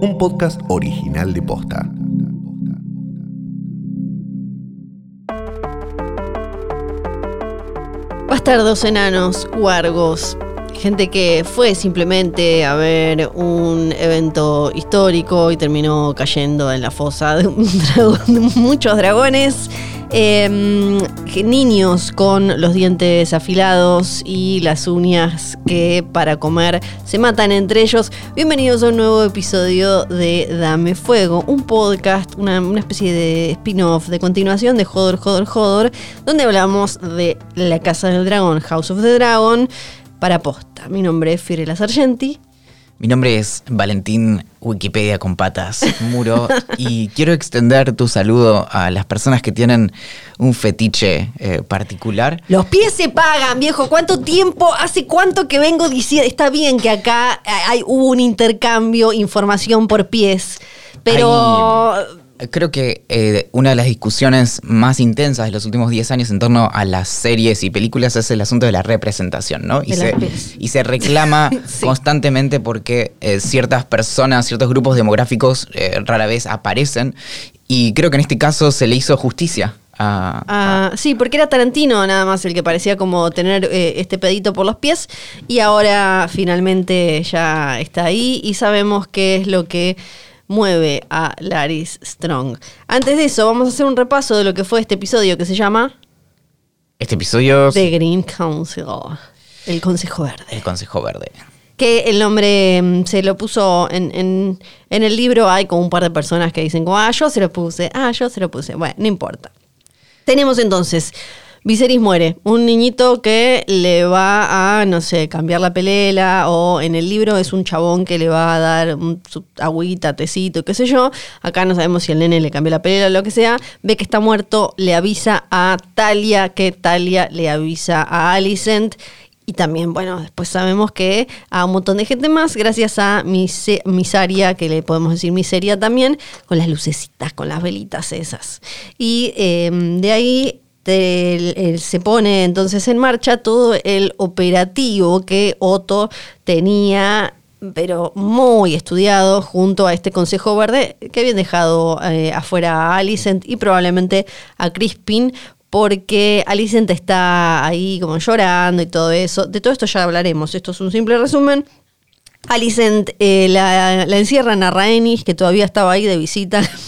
un podcast original de Posta. Bastardos enanos, huargos, gente que fue simplemente a ver un evento histórico y terminó cayendo en la fosa de, muchos dragones. Em, niños con los dientes afilados y las uñas que para comer se matan entre ellos. Bienvenidos a un nuevo episodio de Dame Fuego, un podcast, una, especie de spin-off, de continuación de Jodor, Jodor, Jodor, donde hablamos de la Casa del Dragón, House of the Dragon, para posta. Mi nombre es Fiorella Sargenti. Mi nombre es Valentín Wikipedia con patas Muro y quiero extender tu saludo a las personas que tienen un fetiche eh, particular. Los pies se pagan, viejo. ¿Cuánto tiempo? ¿Hace cuánto que vengo diciendo? Está bien que acá hay, hubo un intercambio, información por pies, pero... Creo que eh, una de las discusiones más intensas de los últimos 10 años en torno a las series y películas es el asunto de la representación, ¿no? Y, se, y se, reclama constantemente porque eh, ciertas personas, ciertos grupos demográficos eh, rara vez aparecen. Y creo que en este caso se le hizo justicia a, sí, porque era Tarantino nada más el que parecía como tener este pedito por los pies y ahora finalmente ya está ahí y sabemos qué es lo que mueve a Laris Strong. Antes de eso, vamos a hacer un repaso de lo que fue este episodio que se llama... Este episodio... The Green Council. El Consejo Verde. El Consejo Verde. Que el nombre mm, se lo puso en, en, en el libro. Hay como un par de personas que dicen como, ah, yo se lo puse, ah, yo se lo puse. Bueno, no importa. Tenemos entonces Viserys muere, un niñito que le va a, no sé, cambiar la pelela o en el libro es un chabón que le va a dar un, su agüita, tecito, qué sé yo. Acá no sabemos si el nene le cambió la pelela o lo que sea. Ve que está muerto, le avisa a Talia, que Talia le avisa a Alicent y también, bueno, después sabemos que a un montón de gente más, gracias a Misaria, que le podemos decir Miseria también, con las lucecitas, con las velitas esas. Y em, de ahí se pone entonces en marcha todo el operativo que Otto tenía pero muy estudiado junto a este Consejo Verde que habían dejado eh, afuera a Alicent y probablemente a Crispin porque Alicent está ahí como llorando y todo eso. De todo esto ya hablaremos, esto es un simple resumen. Alicent eh, la, la, encierran a Rhaenys, que todavía estaba ahí de visita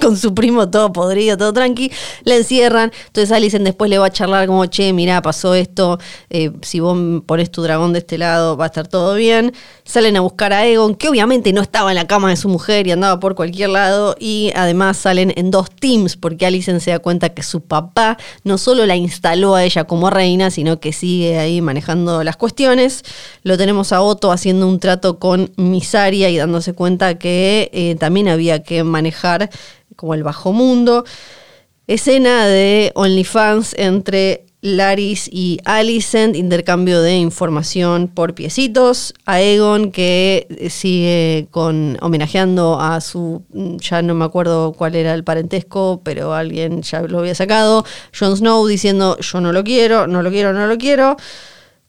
con su primo todo podrido, todo tranqui, la encierran. Entonces Alicent después le va a charlar como, che, mira, pasó esto, eh, si vos pones tu dragón de este lado va a estar todo bien. Salen a buscar a Egon, que obviamente no estaba en la cama de su mujer y andaba por cualquier lado. Y además salen en dos teams, porque Alicent se da cuenta que su papá no solo la instaló a ella como reina, sino que sigue ahí manejando las cuestiones. Lo tenemos a Otto haciendo un trato con Misaria y dándose cuenta que eh, también había que manejar como el bajo mundo. Escena de OnlyFans entre Laris y Alicent, intercambio de información por piecitos. A Egon que sigue con homenajeando a su, ya no me acuerdo cuál era el parentesco, pero alguien ya lo había sacado. Jon Snow diciendo yo no lo quiero, no lo quiero, no lo quiero.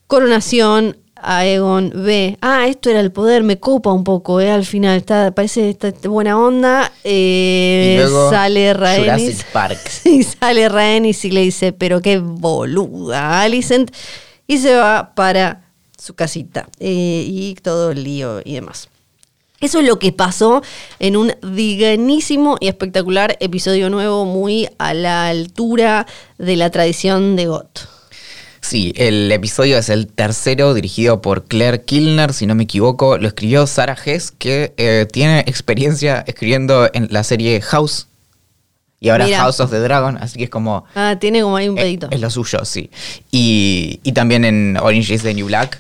Coronación Aegon ve, ah, esto era el poder, me copa un poco, eh, al final, está, parece está, buena onda. Eh, sale Rhaenys. Y sale Rhaenys y le dice, pero qué boluda, Alicent. Y se va para su casita. Eh, y todo el lío y demás. Eso es lo que pasó en un dignísimo y espectacular episodio nuevo, muy a la altura de la tradición de Got. Sí, el episodio es el tercero dirigido por Claire Kilner, si no me equivoco. Lo escribió Sarah Hess, que eh, tiene experiencia escribiendo en la serie House. Y ahora House of the Dragon, así que es como... Ah, tiene como ahí un eh, pedito. Es, lo suyo, sí. Y, también en Orange is the New Black.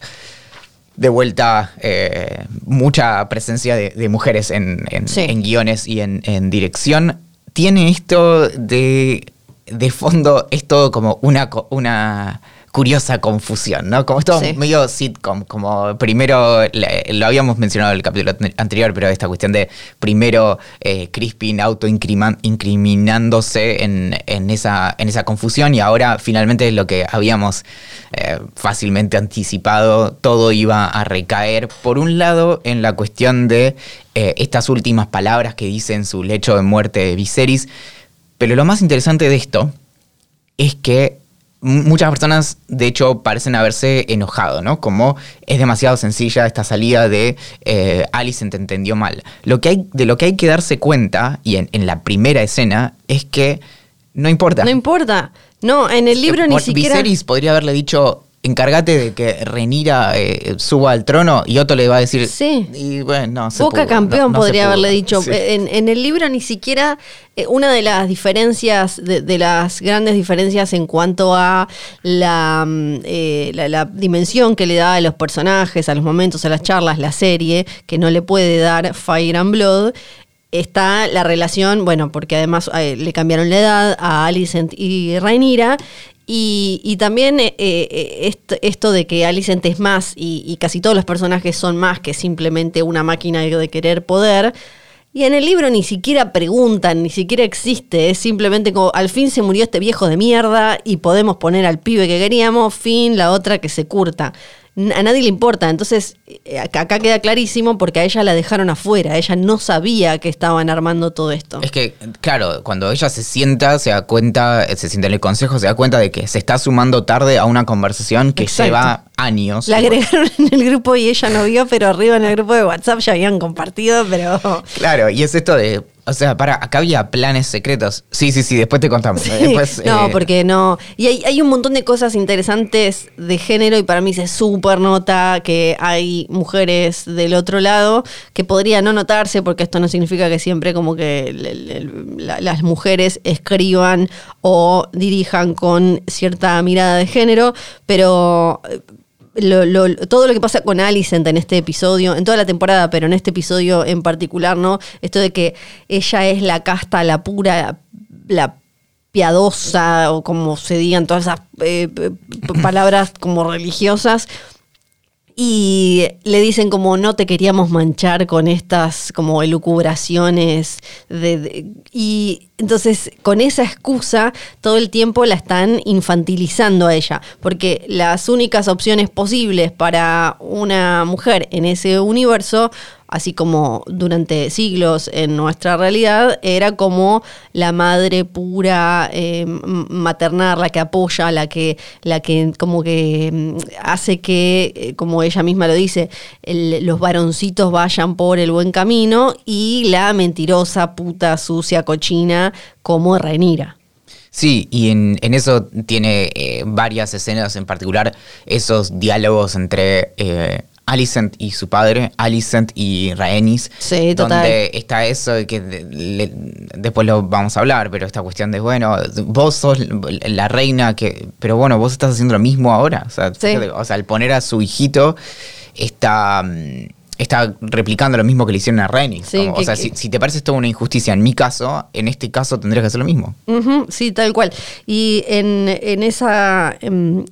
De vuelta, eh, mucha presencia de, mujeres en, guiones y en, en dirección. Tiene esto de... De fondo, es todo como una... una curiosa confusión, ¿no? Como esto medio sitcom, como primero, lo habíamos mencionado en el capítulo anterior, pero esta cuestión de primero eh, Crispin autoincriminándose en, en, esa, en esa confusión y ahora finalmente lo que habíamos eh, fácilmente anticipado, todo iba a recaer, por un lado, en la cuestión de eh, estas últimas palabras que dice en su lecho de muerte de Viserys, pero lo más interesante de esto es que muchas personas, de hecho, parecen haberse enojado, ¿no? Como es demasiado sencilla esta salida de eh, Alice te entendió mal. Lo que hay, de lo que hay que darse cuenta, y en, la primera escena, es que no importa. No importa. No, en el libro ni siquiera. Viserys podría haberle dicho, encárgate de que Renira eh, suba al trono y Otto le va a decir. Sí. Y bueno, Boca campeón podría haberle dicho. En, el libro ni siquiera. Eh, una de las diferencias, de, las grandes diferencias en cuanto a mm, eh, la, la, dimensión que le da a los personajes, a los momentos, a las charlas, la serie, que no le puede dar Fire and Blood, está la relación, bueno, porque además le cambiaron la edad a Alicent y Rhaenyra, y, también eh, eh, esto, de que Alicent es más y, casi todos los personajes son más que simplemente una máquina de querer poder. Y en el libro ni siquiera preguntan, ni siquiera existe. Es simplemente como al fin se murió este viejo de mierda y podemos poner al pibe que queríamos, fin, la otra que se curta a nadie le importa. Entonces, eh, acá queda clarísimo porque a ella la dejaron afuera. Ella no sabía que estaban armando todo esto. Es que, claro, cuando ella se sienta, se da cuenta, se sienta en el consejo, se da cuenta de que se está sumando tarde a una conversación que lleva años. La agregaron en el grupo y ella no vio, pero arriba en el grupo de WhatsApp ya habían compartido, pero. Claro, y es esto de o sea, para, acá había planes secretos. Sí, sí, sí, después te contamos. no, eh, porque no. Y hay, un montón de cosas interesantes de género y para mí se súper nota que hay mujeres del otro lado que podría no notarse porque esto no significa que siempre como que las mujeres escriban o dirijan con cierta mirada de género, pero todo lo que pasa con Alicent en este episodio, en toda la temporada, pero en este episodio en particular, ¿no? Esto de que ella es la casta, la pura, la piadosa, o como se digan todas esas eh, palabras como religiosas, y le dicen como no te queríamos manchar con estas como elucubraciones de, y entonces con esa excusa todo el tiempo la están infantilizando a ella porque las únicas opciones posibles para una mujer en ese universo así como durante siglos en nuestra realidad, era como la madre pura, eh, maternal, la que apoya, la que, la que como que mm, hace que, eh, como ella misma lo dice, los varoncitos vayan por el buen camino y la mentirosa, puta, sucia, cochina como Renira. Sí, y en, eso tiene eh, varias escenas, en particular esos diálogos entre Alicent y su padre, Alicent y Rhaenys. Sí, total. Donde está eso de que después lo vamos a hablar, pero esta cuestión de, bueno, vos sos la reina que. Pero bueno, vos estás haciendo lo mismo ahora. O sea, o sea al poner a su hijito, está. Mm, está replicando lo mismo que le hicieron a Renny. o sea, si, te parece esto una injusticia en mi caso, en este caso tendrías que hacer lo mismo. sí, tal cual. Y en, esa, en,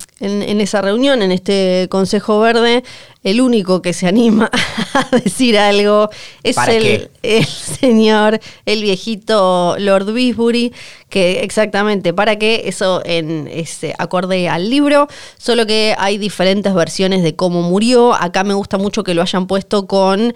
esa reunión, en este Consejo Verde, el único que se anima a decir algo es el, el, señor, el viejito Lord Bisbury, que exactamente, para que eso en ese acorde al libro, solo que hay diferentes versiones de cómo murió. Acá me gusta mucho que lo hayan puesto con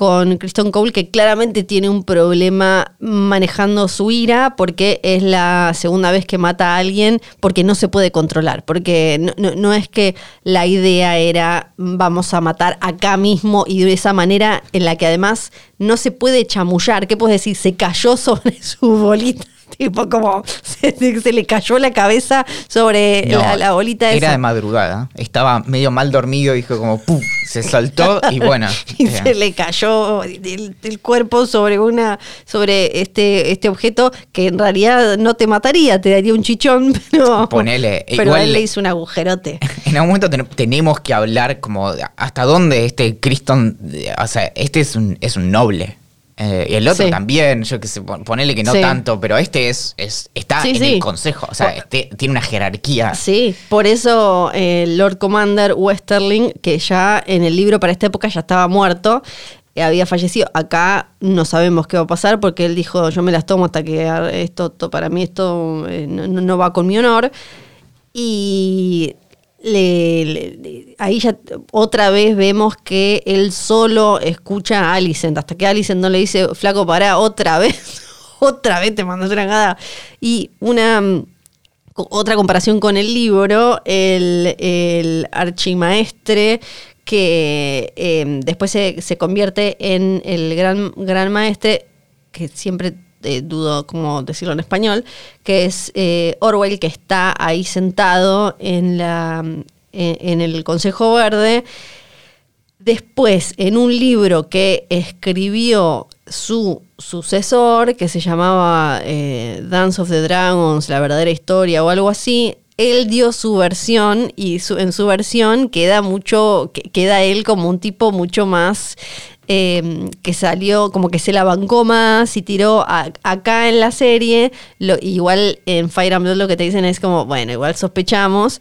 con Kristen Cole, que claramente tiene un problema manejando su ira, porque es la segunda vez que mata a alguien, porque no se puede controlar, porque no, es que la idea era vamos a matar acá mismo y de esa manera en la que además no se puede chamullar, ¿qué puedes decir? Se cayó sobre su bolita tipo como se, le cayó la cabeza sobre la, bolita Era de madrugada, estaba medio mal dormido, dijo como ¡pum! se saltó y bueno. y se le cayó el, cuerpo sobre una, sobre este, este objeto que en realidad no te mataría, te daría un chichón, pero. Ponele. Pero él le hizo un agujerote. En algún momento tenemos que hablar como hasta dónde este Criston, o sea, este es un, es un noble Eh, y el otro también, yo que sé, ponele que no tanto, pero este es, es está en el consejo, o sea, este, tiene una jerarquía. Sí, por eso el eh, Lord Commander Westerling, que ya en el libro para esta época ya estaba muerto, eh, había fallecido. Acá no sabemos qué va a pasar porque él dijo, yo me las tomo hasta que esto, para mí esto no va con mi honor. Y ahí ya otra vez vemos que él solo escucha a Alicent, hasta que Alicent no le dice, flaco, para otra vez, otra vez te mandas una cagada. Y una mm, otra comparación con el libro, el, el archimaestre que em, después se, se, convierte en el gran, gran maestre, que siempre eh, dudo cómo decirlo en español, que es eh, Orwell, que está ahí sentado en, la, en, el Consejo Verde. Después, en un libro que escribió su sucesor, que se llamaba eh, Dance of the Dragons, la verdadera historia o algo así, él dio su versión y en su versión queda mucho, queda él como un tipo mucho más Em, que salió como que se la bancó más y tiró acá en la serie. Lo, igual en Fire and Blood lo que te dicen es como, bueno, igual sospechamos.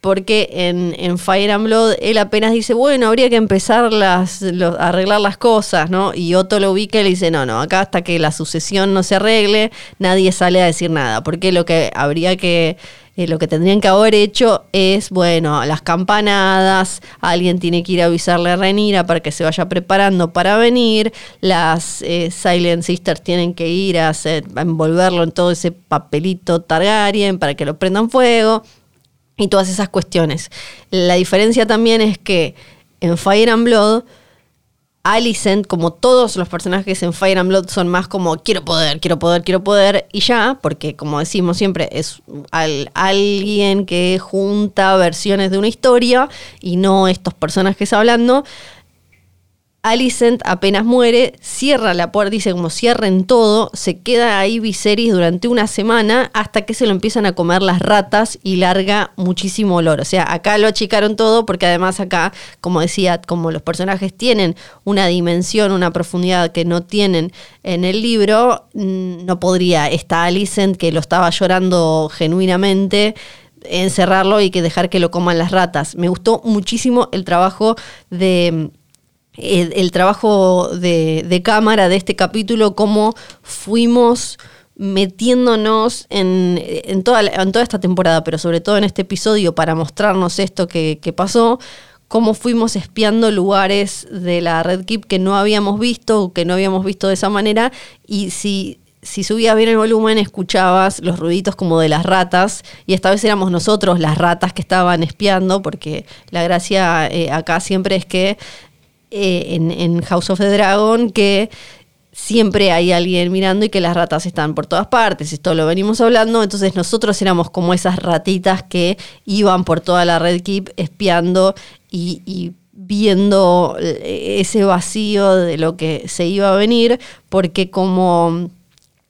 Porque en, Fire and Blood él apenas dice, bueno, habría que empezar las, a arreglar las cosas, ¿no? Y Otto lo ubica y le dice, no, no, acá hasta que la sucesión no se arregle, nadie sale a decir nada. Porque lo que habría que eh, lo que tendrían que haber hecho es, bueno, las campanadas, alguien tiene que ir a avisarle a Renira para que se vaya preparando para venir, las eh, Silent Sisters tienen que ir a, hacer, a envolverlo en todo ese papelito Targaryen para que lo prendan fuego y todas esas cuestiones. La diferencia también es que en Fire and Blood Alicent, como todos los personajes en Fire and Blood, son más como quiero poder, quiero poder, quiero poder, y ya, porque como decimos siempre, es alguien que junta versiones de una historia y no estos personajes hablando. Alicent apenas muere, cierra la puerta, dice como cierren todo, se queda ahí Viserys durante una semana hasta que se lo empiezan a comer las ratas y larga muchísimo olor. O sea, acá lo achicaron todo porque además acá, como decía, como los personajes tienen una dimensión, una profundidad que no tienen en el libro, mm, no podría esta Alicent que lo estaba llorando genuinamente encerrarlo y que dejar que lo coman las ratas. Me gustó muchísimo el trabajo de el, trabajo de, cámara de este capítulo, cómo fuimos metiéndonos en, toda, en toda esta temporada, pero sobre todo en este episodio para mostrarnos esto que, pasó, cómo fuimos espiando lugares de la Red Keep que no habíamos visto, que no habíamos visto de esa manera, y si, si subías bien el volumen escuchabas los ruiditos como de las ratas, y esta vez éramos nosotros las ratas que estaban espiando, porque la gracia eh, acá siempre es que eh, en, House of the Dragon que siempre hay alguien mirando y que las ratas están por todas partes. Esto lo venimos hablando. Entonces nosotros éramos como esas ratitas que iban por toda la Red Keep espiando y, viendo eh, ese vacío de lo que se iba a venir, porque como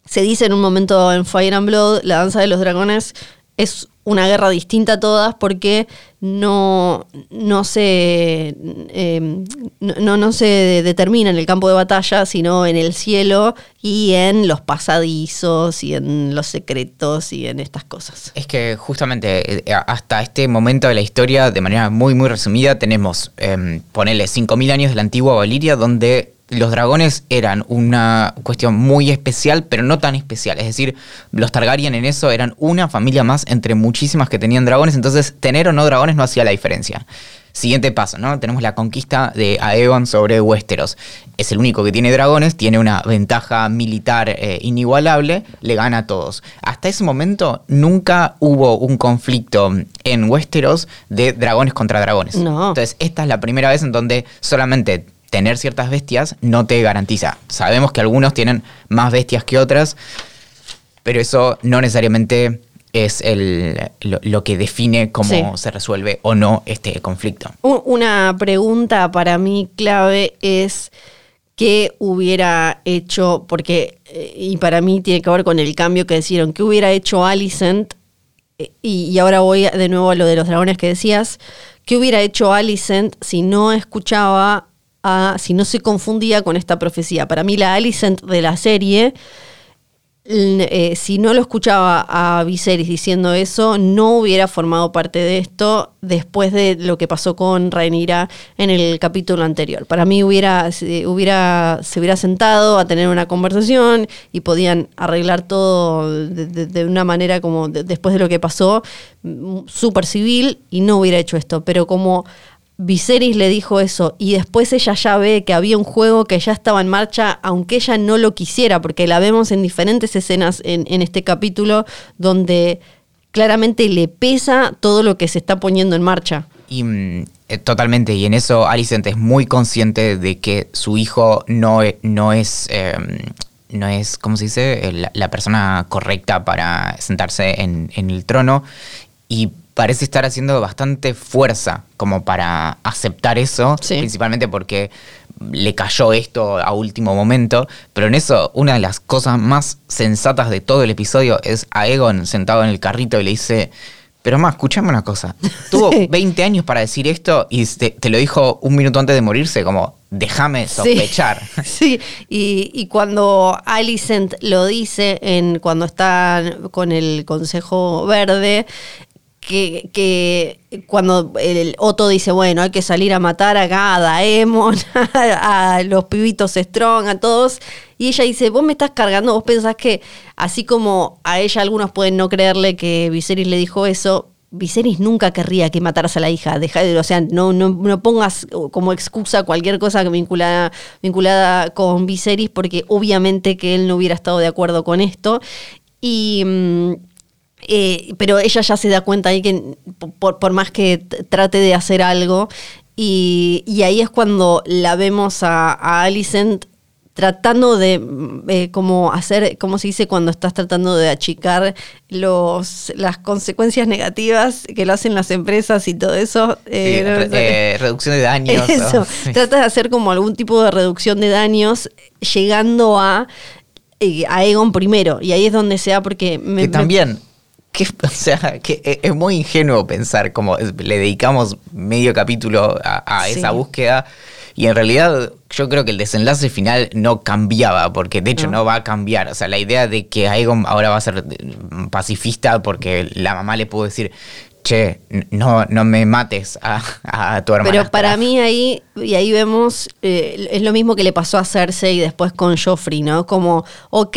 se dice en un momento en Fire and Blood, la danza de los dragones es una guerra distinta a todas porque no, no, se, em, no, no, se determina en el campo de batalla, sino en el cielo y en los pasadizos y en los secretos y en estas cosas. Es que justamente eh, hasta este momento de la historia, de manera muy, muy resumida, tenemos, eh, ponele, 5.000 años de la antigua Valiria, donde los dragones eran una cuestión muy especial, pero no tan especial. Es decir, los Targaryen en eso eran una familia más entre muchísimas que tenían dragones, entonces tener o no dragones no hacía la diferencia. Siguiente paso, ¿no? Tenemos la conquista de Aegon sobre Westeros. Es el único que tiene dragones, tiene una ventaja militar eh, inigualable, le gana a todos. Hasta ese momento nunca hubo un conflicto en Westeros de dragones contra dragones. No. Entonces, esta es la primera vez en donde solamente tener ciertas bestias no te garantiza. Sabemos que algunos tienen más bestias que otras, pero eso no necesariamente es el, lo, que define cómo se resuelve o no este conflicto. Una pregunta para mí clave es qué hubiera hecho, porque, eh, y para mí tiene que ver con el cambio que decían, qué hubiera hecho Alicent, eh, y, y ahora voy de nuevo a lo de los dragones que decías, qué hubiera hecho Alicent si no escuchaba a si no se confundía con esta profecía. Para mí la Alicent de la serie eh, si no lo escuchaba a Viserys diciendo eso, no hubiera formado parte de esto después de lo que pasó con Rhaenyra en el capítulo anterior. Para mí hubiera, hubiera, se hubiera sentado a tener una conversación y podían arreglar todo de, una manera como después de lo que pasó, mm, súper civil y no hubiera hecho esto. Pero como Viserys le dijo eso y después ella ya ve que había un juego que ya estaba en marcha, aunque ella no lo quisiera, porque la vemos en diferentes escenas en, este capítulo donde claramente le pesa todo lo que se está poniendo en marcha. Y mm, eh, totalmente, y en eso Alicent es muy consciente de que su hijo no, e, no es... Em, no es, ¿cómo se dice?, la, persona correcta para sentarse en, en el trono. Y parece estar haciendo bastante fuerza como para aceptar eso, principalmente porque le cayó esto a último momento, pero en eso una de las cosas más sensatas de todo el episodio es a Egon sentado en el carrito y le dice, pero más, escúchame una cosa, tuvo 20 años para decir esto y te, lo dijo un minuto antes de morirse, como, déjame sospechar. Sí, Y, y, cuando Alicent lo dice en cuando está con el Consejo Verde, que, que, cuando el Otto dice, bueno, hay que salir a matar a Daemon, a, los pibitos Strong, a todos, y ella dice, vos me estás cargando, vos pensás que así como a ella algunos pueden no creerle que Viserys le dijo eso, Viserys nunca querría que mataras a la hija, deja de, o sea, no, no, no pongas como excusa cualquier cosa vinculada, vinculada con Viserys, porque obviamente que él no hubiera estado de acuerdo con esto. Y mm, eh, pero ella ya se da cuenta ahí que por, más que trate de hacer algo, y, ahí es cuando la vemos a, a Alicent tratando de eh, como hacer, como se dice cuando estás tratando de achicar los las consecuencias negativas que lo hacen las empresas y todo eso. Eh, reducción de daños. Eso, trata de hacer como algún tipo de reducción de daños, llegando a, a Egon primero. Y ahí es donde sea porque... Me, que también que, o sea, que e, es muy ingenuo pensar como le dedicamos medio capítulo a, esa búsqueda y en realidad yo creo que el desenlace final no cambiaba, porque de hecho no. va a cambiar. O sea, la idea de que Aegon ahora va a ser pacifista porque la mamá le pudo decir, che, no, no me mates a, tu hermana. Pero para mí ahí, y ahí vemos, eh, es lo mismo que le pasó a Cersei después con Joffrey, ¿no? Como, ok,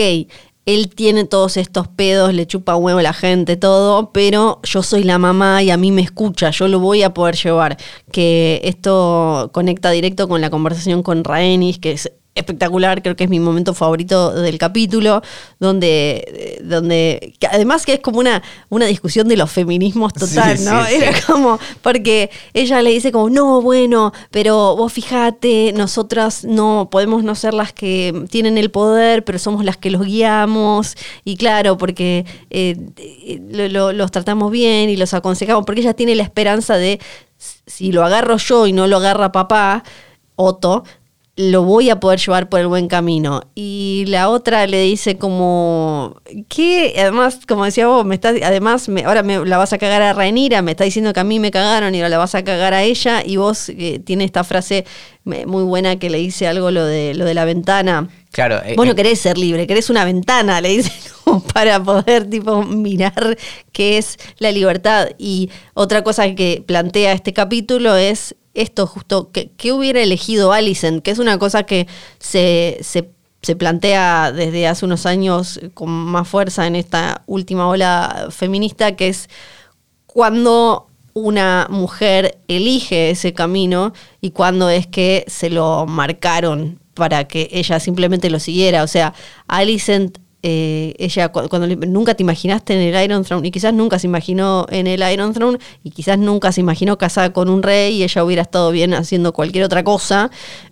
él tiene todos estos pedos, le chupa huevo a la gente, todo, pero yo soy la mamá y a mí me escucha, yo lo voy a poder llevar. Que esto conecta directo con la conversación con Rhaenys, que es espectacular, creo que es mi momento favorito del capítulo, donde, donde además que es como una, una discusión de los feminismos total, ¿no? Era como, porque ella le dice como, no, bueno, pero vos fijate, nosotras no podemos no ser las que tienen el poder, pero somos las que los guiamos, y claro, porque eh, los tratamos bien y los aconsejamos, porque ella tiene la esperanza de, si lo agarro yo y no lo agarra papá, Otto, lo voy a poder llevar por el buen camino. Y la otra le dice como, que Además, como decía vos, me estás, además me, ahora me la vas a cagar a Rainira, me está diciendo que a mí me cagaron y ahora la vas a cagar a ella. Y vos eh, tiene esta frase muy buena que le dice algo lo de, lo de la ventana. Claro. Eh, vos no eh, querés ser libre, querés una ventana, le dice, para poder tipo mirar qué es la libertad. Y otra cosa que plantea este capítulo es esto justo, ¿qué, hubiera elegido Alicent? Que es una cosa que se, se, plantea desde hace unos años con más fuerza en esta última ola feminista, que es cuando una mujer elige ese camino y cuando es que se lo marcaron para que ella simplemente lo siguiera. O sea, Alicent eh, ella cuando nunca te imaginaste en el Iron Throne y quizás nunca se imaginó en el Iron Throne y quizás nunca se imaginó casada con un rey y ella hubiera estado bien haciendo cualquier otra cosa,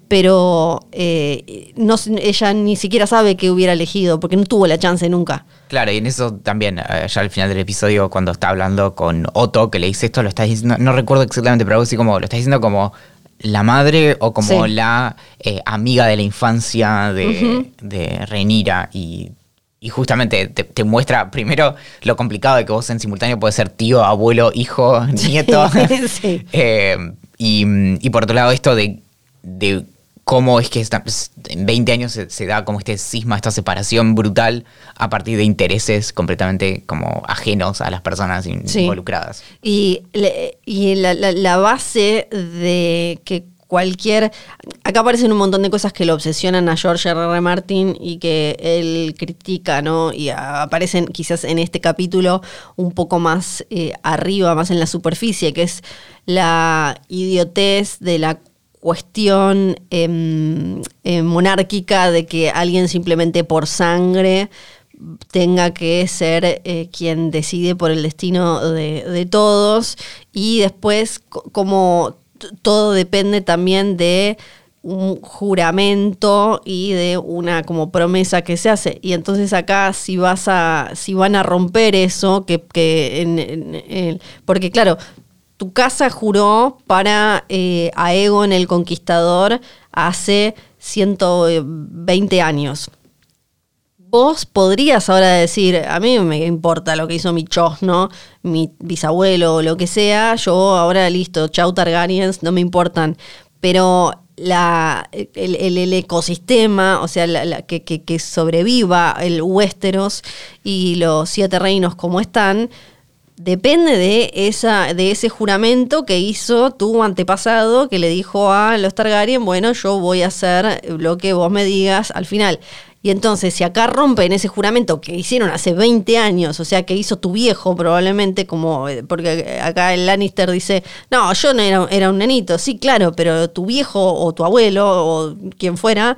pero eh, no, ella ni siquiera sabe que hubiera elegido porque no tuvo la chance nunca. Claro, y en eso también, eh, ya al final del episodio, cuando está hablando con Otto, que le dice esto, lo está diciendo, no recuerdo exactamente, pero algo así como, lo está diciendo como la madre o como la amiga de la infancia de, de Renira y y justamente te, muestra primero lo complicado de que vos en simultáneo puedes ser tío, abuelo, hijo, nieto. Eh, y, por otro lado, esto de, cómo es que pues, en 20 años se, da como este cisma, esta separación brutal a partir de intereses completamente como ajenos a las personas involucradas. Y, y la, base de que cualquier... Acá aparecen un montón de cosas que lo obsesionan a George R. R. Martin y que él critica, ¿no? Y aparecen quizás en este capítulo un poco más eh, arriba, más en la superficie, que es la idiotez de la cuestión em, em, monárquica de que alguien simplemente por sangre tenga que ser eh, quien decide por el destino de, de todos y después como todo depende también de un juramento y de una como promesa que se hace. Y entonces acá si vas a, si van a romper eso, que, que porque claro, tu casa juró para eh, Aegon el Conquistador hace 120 años. Vos podrías ahora decir, a mí me importa lo que hizo mi chosno, mi bisabuelo o lo que sea, yo ahora listo, chau Targaryens, no me importan. Pero la, el, ecosistema, o sea, que, que, sobreviva el Westeros y los siete reinos como están, depende de, esa, de ese juramento que hizo tu antepasado que le dijo a los Targaryen, bueno, yo voy a hacer lo que vos me digas al final. Y entonces, si acá rompen ese juramento que hicieron hace 20 años, o sea, que hizo tu viejo probablemente, como, eh, porque acá el Lannister dice, no, yo no era, era un nenito, sí, claro, pero tu viejo o tu abuelo o quien fuera,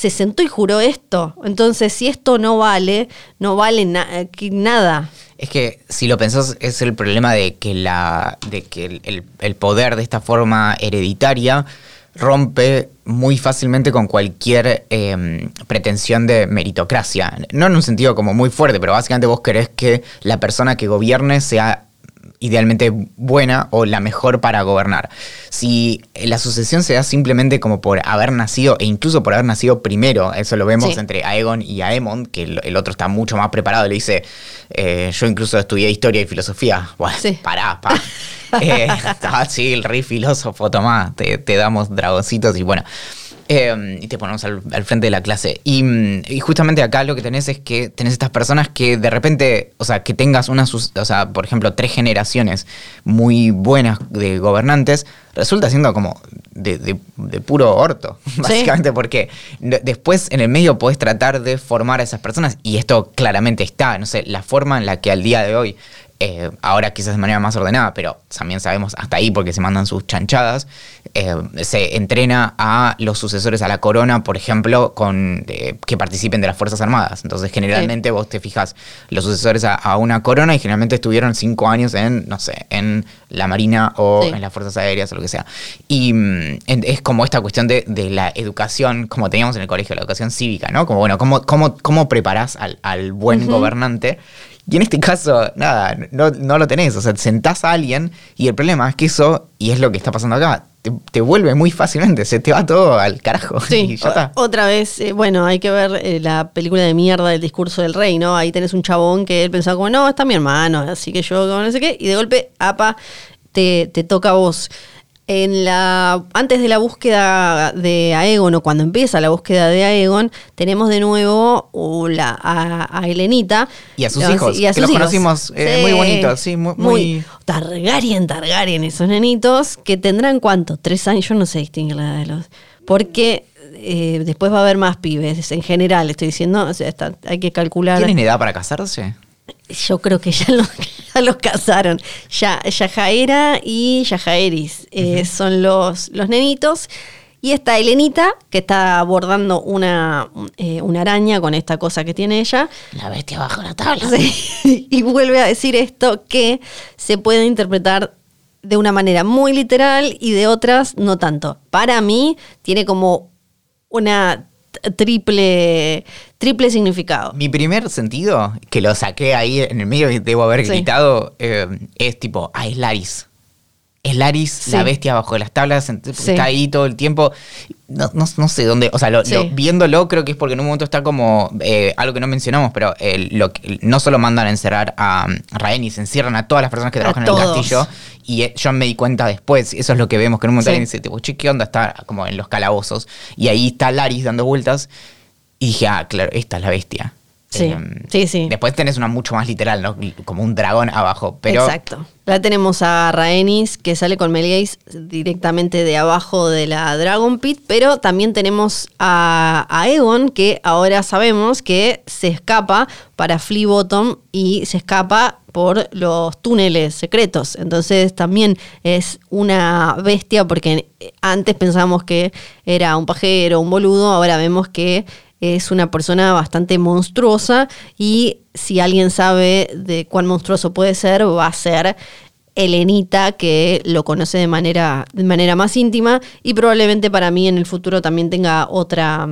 se sentó y juró esto. Entonces, si esto no vale, no vale nada. Es que si lo pensás, es el problema de que, la, de que el poder de esta forma hereditaria rompe muy fácilmente con cualquier em, pretensión de meritocracia. No en un sentido como muy fuerte, pero básicamente vos querés que la persona que gobierne sea idealmente buena o la mejor para gobernar. Si la sucesión se da simplemente como por haber nacido, e incluso por haber nacido primero, eso lo vemos entre Aegon y Aemon, que el, otro está mucho más preparado, le dice, eh, yo incluso estudié historia y filosofía. Bueno, pará, pará. eh, sí, el rey filósofo, tomá, te, te damos dragoncitos y bueno. Em, y te ponemos al, frente de la clase. Y, justamente acá lo que tenés es que tenés estas personas que de repente, o sea, que tengas una, o sea, por ejemplo, tres generaciones muy buenas de gobernantes, resulta siendo como de, puro orto, básicamente, porque después en el medio podés tratar de formar a esas personas, y esto claramente está, no sé, la forma en la que al día de hoy eh, ahora quizás de manera más ordenada, pero también sabemos hasta ahí porque se mandan sus chanchadas, eh, se entrena a los sucesores a la corona, por ejemplo, con eh, que participen de las Fuerzas Armadas. Entonces, generalmente vos te fijas los sucesores a, una corona y generalmente estuvieron cinco años en, no sé, en la Marina o en las Fuerzas Aéreas o lo que sea. Y mm, es como esta cuestión de, la educación, como teníamos en el colegio, la educación cívica, ¿no? Como, bueno, ¿cómo, cómo, cómo preparás al, buen gobernante? Y en este caso, nada, no, lo tenés. O sea, te sentás a alguien y el problema es que eso, y es lo que está pasando acá, te, vuelve muy fácilmente, se te va todo al carajo. Sí, otra vez, eh, bueno, hay que ver eh, la película de mierda del discurso del rey, ¿no? Ahí tenés un chabón que él pensaba como, no, está mi hermano, así que yo no sé qué, y de golpe, apa, te, te toca a vos en la, antes de la búsqueda de Aegon, o cuando empieza la búsqueda de Aegon, tenemos de nuevo la, a, Helenita. Y a sus hijos, que los conocimos eh, muy bonitos, sí, muy, muy, Targaryen, Targaryen, esos nenitos, que tendrán cuánto, tres años, yo no sé distinguir la edad de los... Porque eh, después va a haber más pibes, en general, estoy diciendo, o sea, hay que calcular... ¿Tienen edad para casarse? Yo creo que ya, los casaron. Ya, Yajaera y Yajaeris eh, son los, los nenitos. Y está Elenita, que está abordando una, eh, una, araña con esta cosa que tiene ella. La bestia bajo la tabla. Y vuelve a decir esto que se puede interpretar de una manera muy literal y de otras no tanto. Para mí tiene como una triple, triple significado. Mi primer sentido, que lo saqué ahí en el medio y debo haber gritado, eh, es tipo, ah, es Laris. Es Laris, la bestia bajo las tablas, está ahí todo el tiempo. No, no, sé dónde, o sea, viéndolo creo que es porque en un momento está como eh, algo que no mencionamos, pero lo, no solo mandan a encerrar a, Rhaenys, encierran a todas las personas que trabajan en el castillo. Y eh, yo me di cuenta después, eso es lo que vemos, que en un momento alguien dice, tipo, che, ¿qué onda? Está como en los calabozos. Y ahí está Laris dando vueltas. Y dije, ah, claro, esta es la bestia. Sí, em, sí, sí. Después tenés una mucho más literal, ¿no? Como un dragón abajo. Pero... Exacto. Ya tenemos a Rhaenys que sale con Melgaze directamente de abajo de la Dragon Pit, pero también tenemos a, a Egon que ahora sabemos que se escapa para Flea Bottom y se escapa por los túneles secretos. Entonces también es una bestia porque antes pensábamos que era un pajero, un boludo, ahora vemos que es una persona bastante monstruosa y si alguien sabe de cuán monstruoso puede ser, va a ser Elenita, que lo conoce de manera, de manera más íntima y probablemente para mí en el futuro también tenga otra,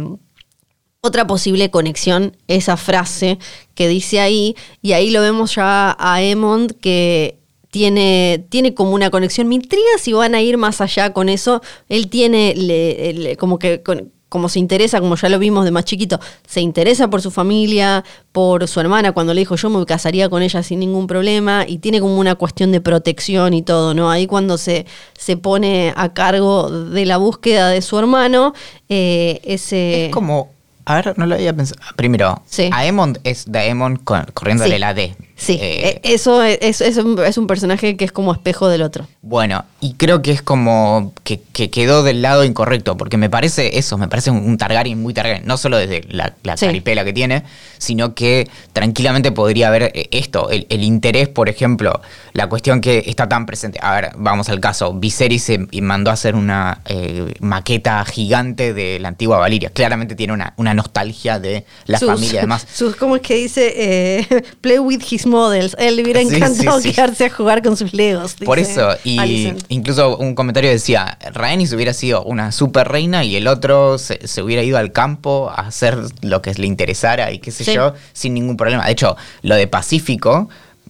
otra posible conexión, esa frase que dice ahí, y ahí lo vemos ya a Emond que tiene, tiene como una conexión. Me intriga si van a ir más allá con eso. Él tiene como que como se interesa, como ya lo vimos de más chiquito, se interesa por su familia, por su hermana, cuando le dijo yo me casaría con ella sin ningún problema, y tiene como una cuestión de protección y todo, ¿no? Ahí cuando se, se pone a cargo de la búsqueda de su hermano, eh, ese... Es como, a ver, no lo había pensado. Primero, sí. Aemon es Daemon corriéndole la D. Sí, eh, e, eso es, es, un, personaje que es como espejo del otro. Bueno, y creo que es como que, quedó del lado incorrecto, porque me parece eso, me parece un, Targaryen muy Targaryen, no solo desde la, caripela que tiene, sino que tranquilamente podría haber eh, esto, el, interés, por ejemplo, la cuestión que está tan presente. A ver, vamos al caso, Viserys se mandó a hacer una eh, maqueta gigante de la antigua Valiria, claramente tiene una, una nostalgia de la familia, además. Sus, ¿Cómo es que dice? play with his models. Él le hubiera encantado quedarse a jugar con sus legos. Por eso, y incluso un comentario decía, Rhaenys hubiera sido una super reina y el otro se, hubiera ido al campo a hacer lo que le interesara y qué sé yo, sin ningún problema. De hecho, lo de Pacífico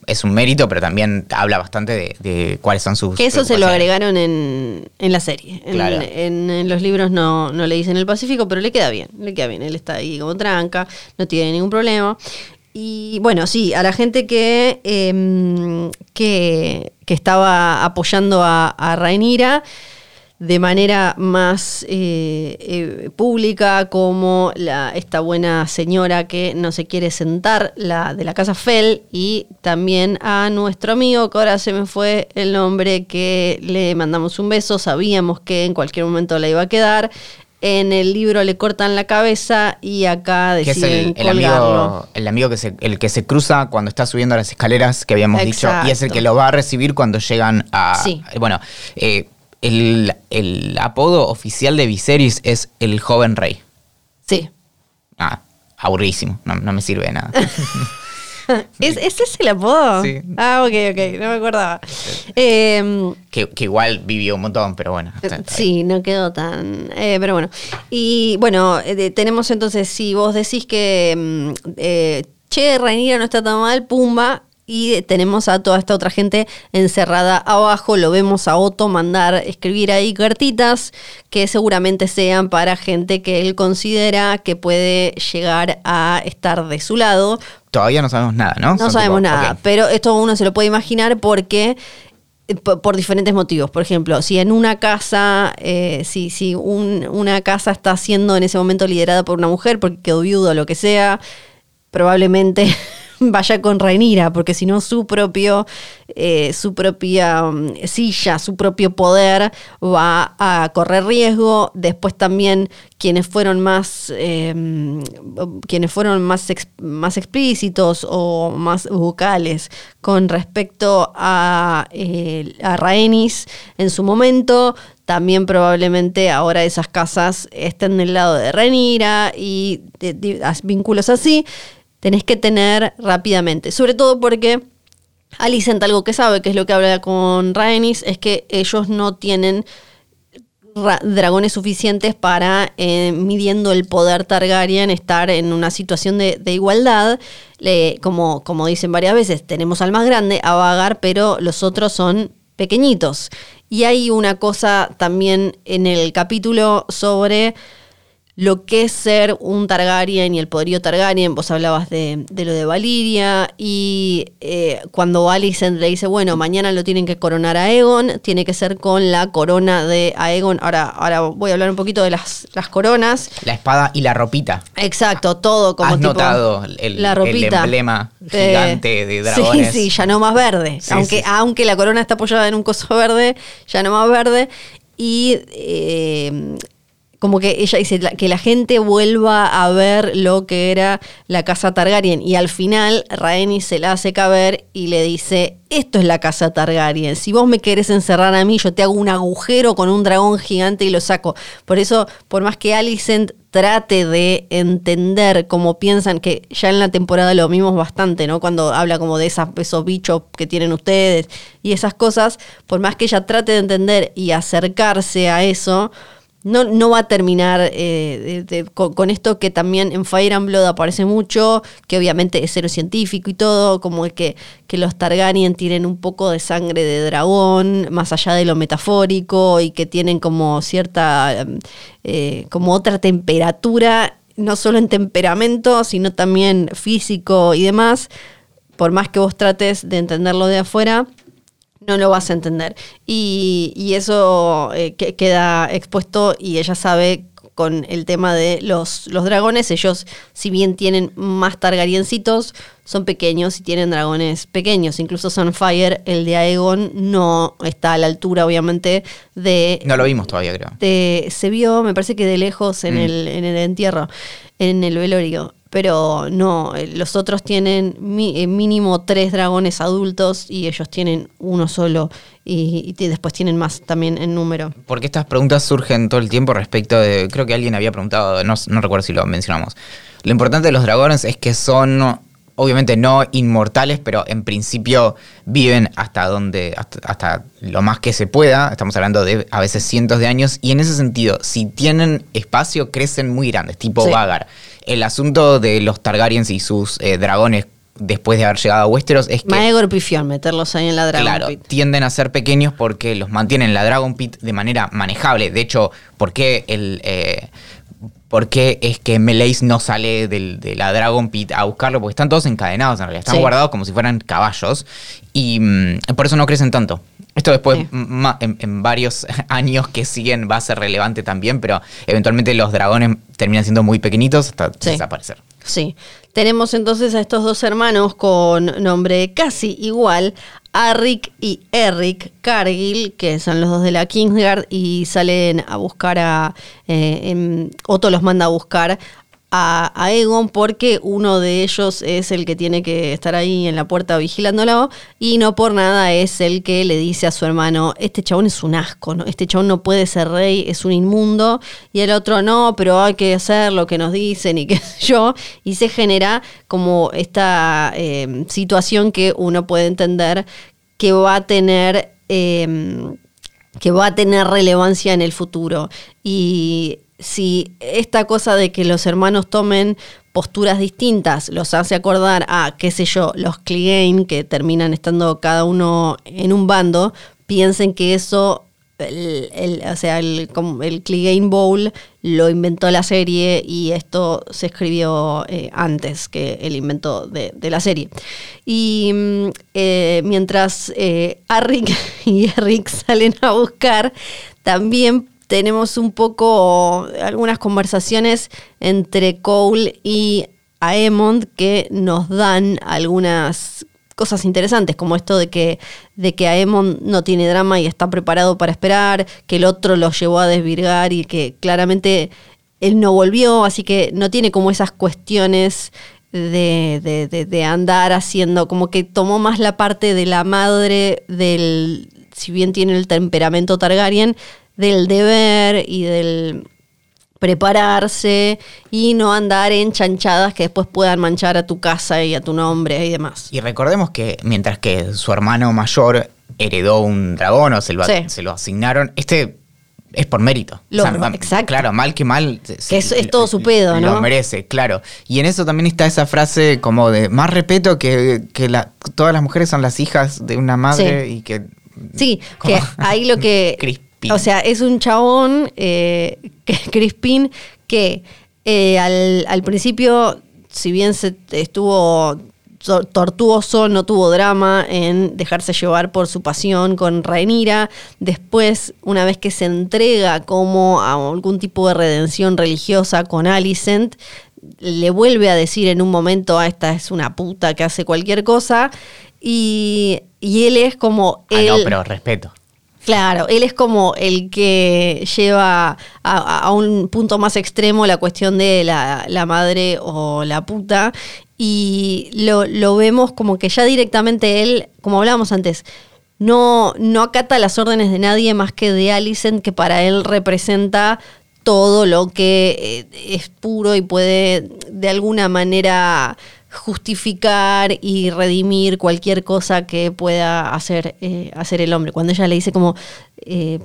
es un mérito, pero también habla bastante de, cuáles son sus. Que eso se lo agregaron en, la serie. En, los libros no, no, le dicen el Pacífico, pero le queda bien, le queda bien. Él está ahí como tranca, no tiene ningún problema. Y bueno, sí, a la gente que, em, que, estaba apoyando a, Rainira de manera más eh, eh, pública, como la, esta buena señora que no se quiere sentar, la de la casa Fell, y también a nuestro amigo, que ahora se me fue el nombre, que le mandamos un beso, sabíamos que en cualquier momento la iba a quedar, en el libro le cortan la cabeza y acá deciden el, Amigo, el amigo que se, el que se cruza cuando está subiendo las escaleras que habíamos dicho y es el que lo va a recibir cuando llegan a... Sí. Bueno, eh, el, apodo oficial de Viserys es el joven rey. Sí. Ah, aburrísimo, no, no me sirve de nada. ¿Es, ¿Ese es el apodo? Sí. Ah, ok, ok, no me acordaba. Em, que, igual vivió un montón, pero bueno. sí, no quedó tan. Eh, pero bueno. Y bueno, eh, tenemos entonces, si vos decís que. Mm, eh, che, Rainira no está tan mal, pumba, y tenemos a toda esta otra gente encerrada abajo. Lo vemos a Otto mandar escribir ahí cartitas que seguramente sean para gente que él considera que puede llegar a estar de su lado. Todavía no sabemos nada, ¿no? No sabemos nada, pero esto uno se lo puede imaginar porque eh, por, diferentes motivos. Por ejemplo, si en una casa, eh, si, si una casa está siendo en ese momento liderada por una mujer porque quedó viudo o lo que sea, probablemente vaya con Rainira, porque si no su propio, eh, su propia mm, silla, su propio poder va a correr riesgo. Después también quienes fueron más, em, quienes fueron más, más explícitos o más vocales con respecto a, eh, a Rhaenys en su momento, también probablemente ahora esas casas estén del lado de Renira y vínculos así tenés que tener rápidamente. Sobre todo porque Alicent algo que sabe, que es lo que habla con Rhaenys, es que ellos no tienen dragones suficientes para, eh, midiendo el poder Targaryen, estar en una situación de, igualdad. como, como dicen varias veces, tenemos al más grande, a vagar, pero los otros son pequeñitos. Y hay una cosa también en el capítulo sobre lo que es ser un Targaryen y el poderío Targaryen. Vos hablabas de, lo de Valiria y eh, cuando Alicent le dice, bueno, mañana lo tienen que coronar a Aegon, tiene que ser con la corona de Aegon. Ahora, ahora voy a hablar un poquito de las, las coronas. La espada y la ropita. Exacto, todo como ¿Has notado el, la ropita, emblema gigante de dragones? Sí, sí, ya no más verde. aunque, aunque la corona está apoyada en un coso verde, ya no más verde. Y eh, como que ella dice que la gente vuelva a ver lo que era la casa Targaryen y al final Rhaenys se la hace caber y le dice, esto es la casa Targaryen, si vos me querés encerrar a mí yo te hago un agujero con un dragón gigante y lo saco. Por eso, por más que Alicent trate de entender cómo piensan, que ya en la temporada lo vimos bastante, ¿no? Cuando habla como de esas, esos bichos que tienen ustedes y esas cosas, por más que ella trate de entender y acercarse a eso, no, no va a terminar eh, con, esto que también en Fire and Blood aparece mucho, que obviamente es cero científico y todo, como que, que los Targaryen tienen un poco de sangre de dragón, más allá de lo metafórico, y que tienen como cierta, eh, como otra temperatura, no solo en temperamento, sino también físico y demás, por más que vos trates de entenderlo de afuera no lo vas a entender. Y, eso eh, queda expuesto y ella sabe con el tema de los, los dragones. Ellos, si bien tienen más targariencitos, son pequeños y tienen dragones pequeños. Incluso Sunfire, el de Aegon, no está a la altura, obviamente, de. No lo vimos todavía, creo. se vio, me parece que de lejos en, mm. el, en el entierro, en el velorio pero no, eh, los otros tienen eh, mínimo tres dragones adultos y ellos tienen uno solo y, después tienen más también en número. Porque estas preguntas surgen todo el tiempo respecto de, creo que alguien había preguntado, no, recuerdo si lo mencionamos. Lo importante de los dragones es que son obviamente no inmortales, pero en principio viven hasta donde, hasta, lo más que se pueda. Estamos hablando de a veces cientos de años. Y en ese sentido, si tienen espacio, crecen muy grandes, tipo Vagar el asunto de los Targaryens y sus eh, dragones después de haber llegado a Westeros es que. Maegor pifión, meterlos ahí en la Dragon claro, tienden a ser pequeños porque los mantienen en la Dragon Pit de manera manejable. De hecho, ¿por qué el. Eh, es que Meleis no sale de la Dragon Pit a buscarlo? Porque están todos encadenados en realidad, están guardados como si fueran caballos y mm, por eso no crecen tanto. Esto después, en, varios años que siguen, va a ser relevante también, pero eventualmente los dragones terminan siendo muy pequeñitos hasta desaparecer. Sí. Tenemos entonces a estos dos hermanos con nombre casi igual, Arric y Eric Cargill, que son los dos de la Kingsguard, y salen a buscar a. Eh, Otto los manda a buscar a, Egon porque uno de ellos es el que tiene que estar ahí en la puerta vigilándolo y no por nada es el que le dice a su hermano, este chabón es un asco, ¿no? este chabón no puede ser rey, es un inmundo y el otro no, pero hay que hacer lo que nos dicen y qué sé yo y se genera como esta eh, situación que uno puede entender que va a tener... Eh, que va a tener relevancia en el futuro. Y si esta cosa de que los hermanos tomen posturas distintas los hace acordar a, qué sé yo, los Clegane, que terminan estando cada uno en un bando, piensen que eso, el, o sea, el, el Clegane Bowl lo inventó la serie y esto se escribió eh, antes que el invento de, la serie. Y mm, eh, mientras eh, y Eric salen a buscar, también tenemos un poco algunas conversaciones entre Cole y Aemond que nos dan algunas cosas interesantes, como esto de que, de que Aemond no tiene drama y está preparado para esperar, que el otro lo llevó a desvirgar y que claramente él no volvió, así que no tiene como esas cuestiones de, de, de, andar haciendo, como que tomó más la parte de la madre del, si bien tiene el temperamento Targaryen, del deber y del prepararse y no andar en chanchadas que después puedan manchar a tu casa y a tu nombre y demás. Y recordemos que mientras que su hermano mayor heredó un dragón o se lo, se lo asignaron, este es por mérito. exacto. Claro, mal que mal. Que es, todo su pedo, ¿no? Lo merece, claro. Y en eso también está esa frase como de más respeto que, que todas las mujeres son las hijas de una madre y que Sí, que ahí lo que... Crispin. O sea, es un chabón, eh, Crispin, que eh, al, al principio, si bien se estuvo tortuoso, no tuvo drama en dejarse llevar por su pasión con Rhaenyra. Después, una vez que se entrega como a algún tipo de redención religiosa con Alicent, le vuelve a decir en un momento, ah, esta es una puta que hace cualquier cosa. Y, él es como... Ah, no, pero respeto. Claro, él es como el que lleva a, un punto más extremo la cuestión de la, madre o la puta. Y lo, lo, vemos como que ya directamente él, como hablábamos antes, no, no acata las órdenes de nadie más que de Alicent, que para él representa todo lo que eh, es puro y puede de alguna manera justificar y redimir cualquier cosa que pueda hacer, eh, hacer el hombre. Cuando ella le dice como, eh,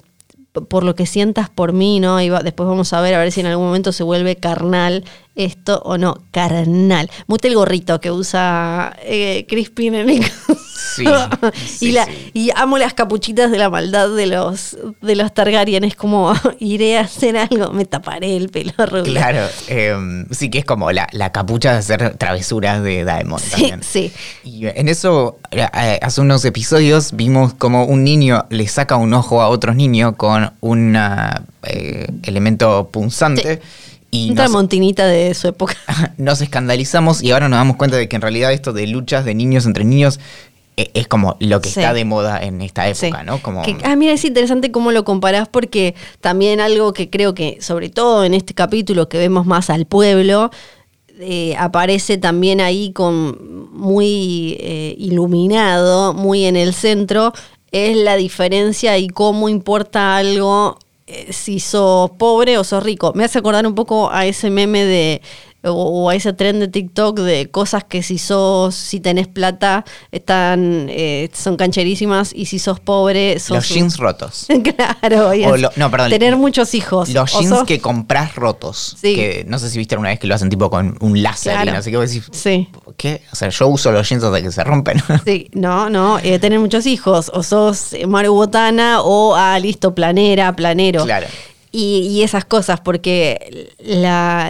por lo que sientas por mí, ¿no? Y después vamos a ver, a ver si en algún momento se vuelve carnal esto o no, carnal. Mute el gorrito que usa eh, Crispin en sí, y, la, y amo las capuchitas de la maldad de los, de los Targaryen. Es como, iré a hacer algo, me taparé el pelo rubio. Claro, em, sí que es como la, capucha de hacer travesuras de Daemon sí, también. Sí, Y en eso, eh, hace unos episodios vimos como un niño le saca un ojo a otro niño con un eh, elemento punzante. Y Una montinita de su época. Nos escandalizamos y ahora nos damos cuenta de que en realidad esto de luchas de niños entre niños es como lo que está de moda en esta época, ¿no? Como... ah, mira, es interesante cómo lo comparás porque también algo que creo que, sobre todo en este capítulo que vemos más al pueblo, eh, aparece también ahí con muy eh, iluminado, muy en el centro, es la diferencia y cómo importa algo eh, si sos pobre o sos rico. Me hace acordar un poco a ese meme de o, a ese tren de TikTok de cosas que si sos, si tenés plata, están, eh, son cancherísimas y si sos pobre, sos... Los jeans rotos. claro, no, perdón, tener muchos hijos. Los jeans que comprás rotos. Sí. Que no sé si viste alguna vez que lo hacen tipo con un láser y no sé qué. Decir, sí. ¿Qué? O sea, yo uso los jeans hasta que se rompen. sí, no, no. Eh, tener muchos hijos. O sos Maru Botana o, ah, listo, planera, planero. Claro y, esas cosas, porque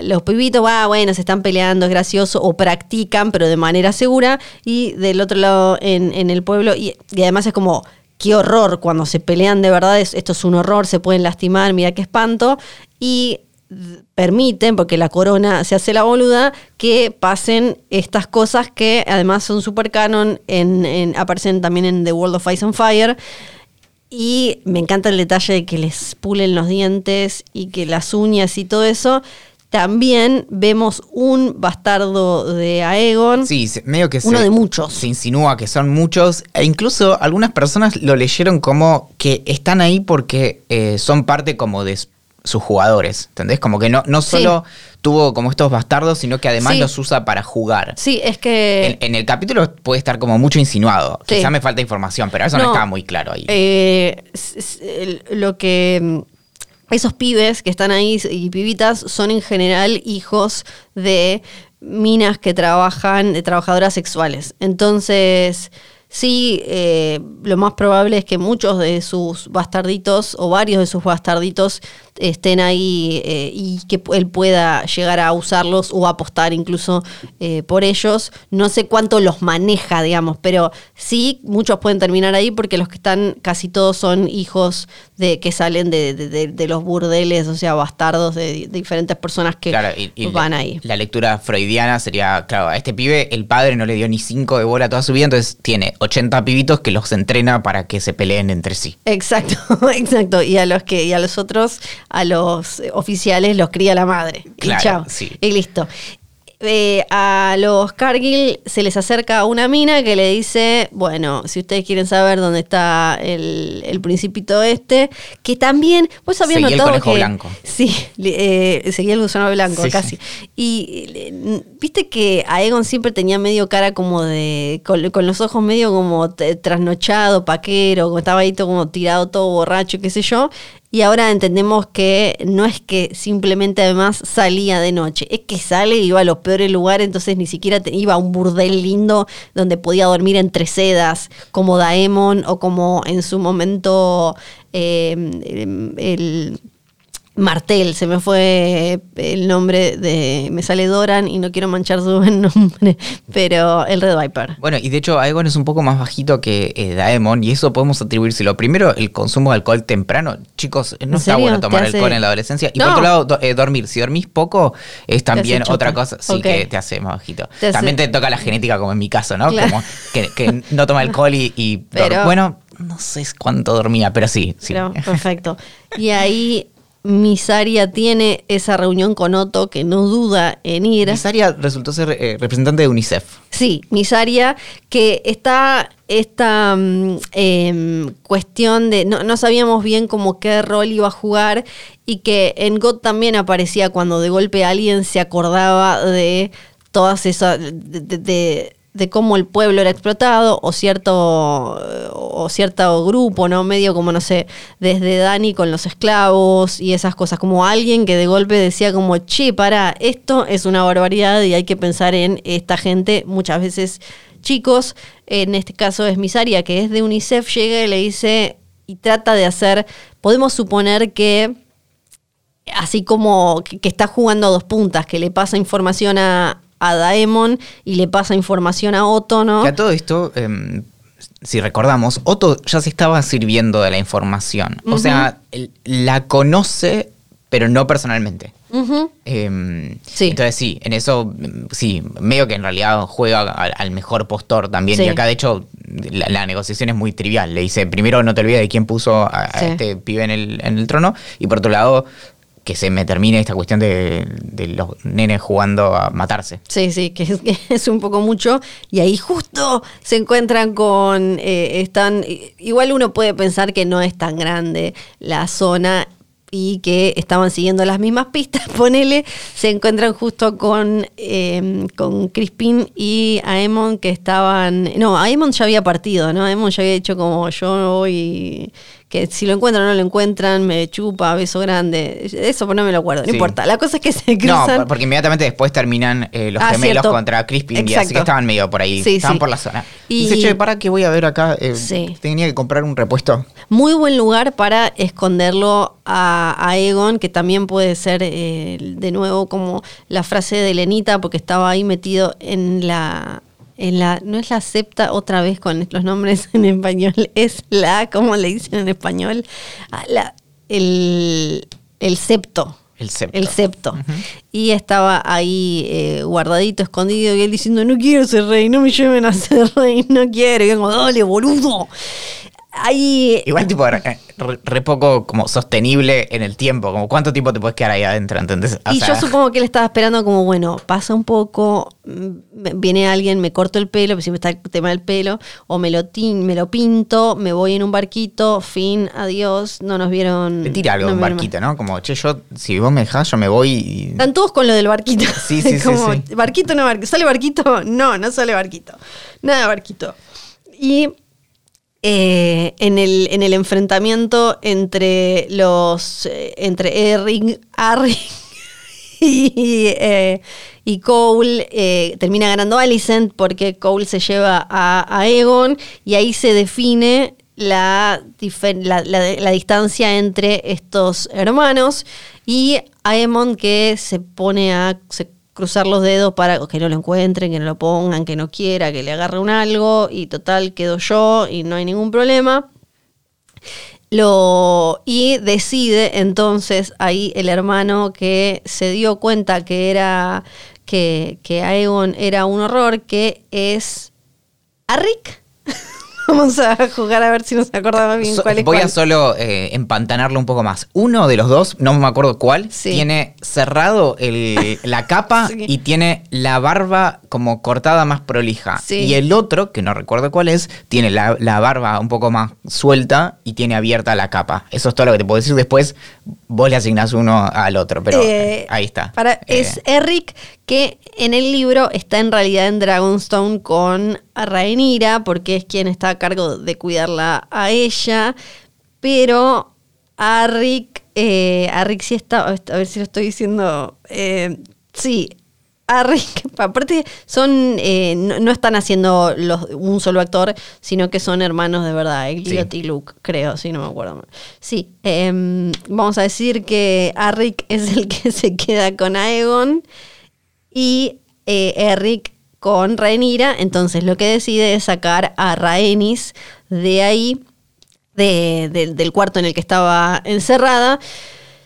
los pibitos, va, bueno, se están peleando, es gracioso, o practican, pero de manera segura, y del otro lado en, el pueblo, y, además es como, qué horror, cuando se pelean de verdad, esto es un horror, se pueden lastimar, mira qué espanto, y permiten, porque la corona se hace la boluda, que pasen estas cosas que además son super canon, en, aparecen también en The World of Ice and Fire, y me encanta el detalle de que les pulen los dientes y que las uñas y todo eso. También vemos un bastardo de Aegon. Sí, medio que uno de muchos. Se insinúa que son muchos. E incluso algunas personas lo leyeron como que están ahí porque eh, son parte como de sus jugadores. ¿Entendés? Como que no, no solo tuvo como estos bastardos, sino que además los usa para jugar. Sí, es que. En, el capítulo puede estar como mucho insinuado. Quizá me falta información, pero eso no, estaba muy claro ahí. Eh, lo que. Mm, esos pibes que están ahí y pibitas son en general hijos de minas que trabajan, de trabajadoras sexuales. Entonces Sí, eh, lo más probable es que muchos de sus bastarditos o varios de sus bastarditos estén ahí eh, y que él pueda llegar a usarlos o apostar incluso eh, por ellos. No sé cuánto los maneja, digamos, pero sí, muchos pueden terminar ahí porque los que están, casi todos son hijos de que salen de, los burdeles, o sea, bastardos de, diferentes personas que van ahí. La lectura freudiana sería, claro, a este pibe el padre no le dio ni cinco de bola toda su vida, entonces tiene 80 pibitos que los entrena para que se peleen entre sí. Exacto, exacto. Y a los que, y a los otros, a los oficiales los cría la madre. Claro, y chao. Sí. Y listo. Eh, a los Cargill se les acerca una mina que le dice, bueno, si ustedes quieren saber dónde está el, el principito este, que también, vos habías seguía notado el conejo que... blanco. Sí, eh, seguía el gusano blanco, casi. Y viste que Aegon siempre tenía medio cara como de, con, los ojos medio como trasnochado, paquero, como estaba ahí todo como tirado, todo borracho, qué sé yo. Y ahora entendemos que no es que simplemente además salía de noche, es que sale y iba a los peores lugares, entonces ni siquiera iba a un burdel lindo donde podía dormir entre sedas, como Daemon o como en su momento eh, el Martel, se me fue el nombre de. Me sale Doran y no quiero manchar su buen nombre, pero el Red Viper. Bueno, y de hecho, Aegon es un poco más bajito que eh, Daemon, y eso podemos atribuírselo. Primero, el consumo de alcohol temprano. Chicos, no está bueno tomar alcohol en la adolescencia. Y por otro lado, eh, dormir. Si dormís poco, es también otra cosa, sí, que te hace más bajito. también te toca la genética, como en mi caso, ¿no? Como que, no toma alcohol y. pero, bueno, no sé cuánto dormía, pero sí. sí. perfecto. Y ahí Misaria tiene esa reunión con Otto que no duda en ir. Misaria resultó ser eh, representante de UNICEF. Sí, Misaria, que está esta mm, em, cuestión de no, sabíamos bien cómo qué rol iba a jugar y que en God también aparecía cuando de golpe alguien se acordaba de todas esas de de cómo el pueblo era explotado o cierto o cierto grupo, ¿no? Medio como no sé, desde Dani con los esclavos y esas cosas, como alguien que de golpe decía como, "Che, para, esto es una barbaridad y hay que pensar en esta gente muchas veces chicos, en este caso es Misaria que es de UNICEF, llega y le dice y trata de hacer, podemos suponer que así como que, está jugando a dos puntas, que le pasa información a, a Daemon y le pasa información a Otto, ¿no? Que a todo esto, em, si recordamos, Otto ya se estaba sirviendo de la información. O sea, la conoce, pero no personalmente. Em, sí. Entonces sí, en eso sí, medio que en realidad juega al, mejor postor también. Y acá de hecho la, negociación es muy trivial. Le dice, primero no te olvides de quién puso a, este pibe en el, en el, trono. Y por otro lado, que se me termine esta cuestión de, los nenes jugando a matarse. Sí, sí, que es, un poco mucho. Y ahí justo se encuentran con, eh, están, igual uno puede pensar que no es tan grande la zona y que estaban siguiendo las mismas pistas, ponele, se encuentran justo con, em, con Crispin y Aemon que estaban, no, Aemon ya había partido, ¿no? Aemon ya había dicho como yo voy que si lo encuentran o no lo encuentran, me chupa, beso grande. Eso no me lo acuerdo, no importa. La cosa es que se cruzan. No, porque inmediatamente después terminan eh, los ah, gemelos contra Crispin y así que estaban medio por ahí, estaban por la zona. Y dice, che, ¿para qué voy a ver acá? Eh, tenía que comprar un repuesto. Muy buen lugar para esconderlo a, Egon, que también puede ser eh, de nuevo como la frase de Lenita, porque estaba ahí metido en la en la, no es la septa otra vez con los nombres en español, es la, ¿cómo le dicen en español? La, el, el septo. El septo. El septo. Y estaba ahí eh, guardadito, escondido, y él diciendo, no quiero ser rey, no me lleven a ser rey, no quiero. Y yo como, dale, boludo. Igual, tipo, re, poco como sostenible en el tiempo. Como cuánto tiempo te puedes quedar ahí adentro, ¿entendés? y yo supongo que él estaba esperando como, bueno, pasa un poco, mm, viene alguien, me corto el pelo, siempre está el tema del pelo, o me lo, me lo pinto, me voy en un barquito, fin, adiós, no nos vieron. Te tira algo de un barquito, ¿no? Como, che, yo, si vos me dejás, yo me voy y... Están todos con lo del barquito. Sí, sí, sí, Barquito, no barquito. ¿Sale barquito? No, no sale barquito. Nada barquito. Y eh, en, el, en el enfrentamiento entre los eh, entre Eric, y, eh, y Cole termina ganando Alicent porque Cole se lleva a, a Egon y ahí se define la, la, distancia entre estos hermanos y Aemon que se pone a cruzar los dedos para que no lo encuentren, que no lo pongan, que no quiera, que le agarre un algo y total quedo yo y no hay ningún problema. Lo, y decide entonces ahí el hermano que se dio cuenta que era que, que Aegon era un horror, que es Rick Vamos a jugar a ver si nos acordamos bien cuál es Voy a solo eh, empantanarlo un poco más. Uno de los dos, no me acuerdo cuál, tiene cerrado la capa y tiene la barba como cortada más prolija. Y el otro, que no recuerdo cuál es, tiene la, barba un poco más suelta y tiene abierta la capa. Eso es todo lo que te puedo decir. Después vos le asignás uno al otro, pero eh, ahí está. Para, es eh, Eric que en el libro está en realidad en Dragonstone con Rhaenyra, porque es quien está a cargo de cuidarla a ella, pero a Rick, eh, a Rick sí está, a ver si lo estoy diciendo, eh, sí, a Rick, aparte son, eh, no, están haciendo los, un solo actor, sino que son hermanos de verdad, Elliot y Luke, creo, si no me acuerdo mal. Sí, em, vamos a decir que a Rick es el que se queda con Aegon y Eric con Rhaenyra, entonces lo que decide es sacar a Rhaenys de ahí, del cuarto en el que estaba encerrada.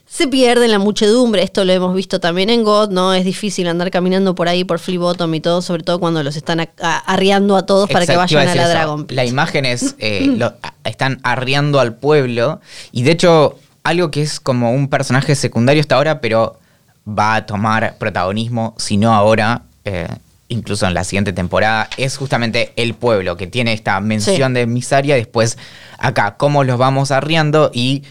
Se pierde en la muchedumbre, esto lo hemos visto también en God, ¿no? Es difícil andar caminando por ahí por Flea Bottom y todo, sobre todo cuando los están arriando a todos para que vayan a, la Dragon La imagen es, eh, están arriando al pueblo. Y de hecho algo que es como un personaje secundario hasta ahora, pero va a tomar protagonismo, si no ahora, eh, incluso en la siguiente temporada, es justamente el pueblo que tiene esta mención de misaria. Después, acá, cómo los vamos arriando y.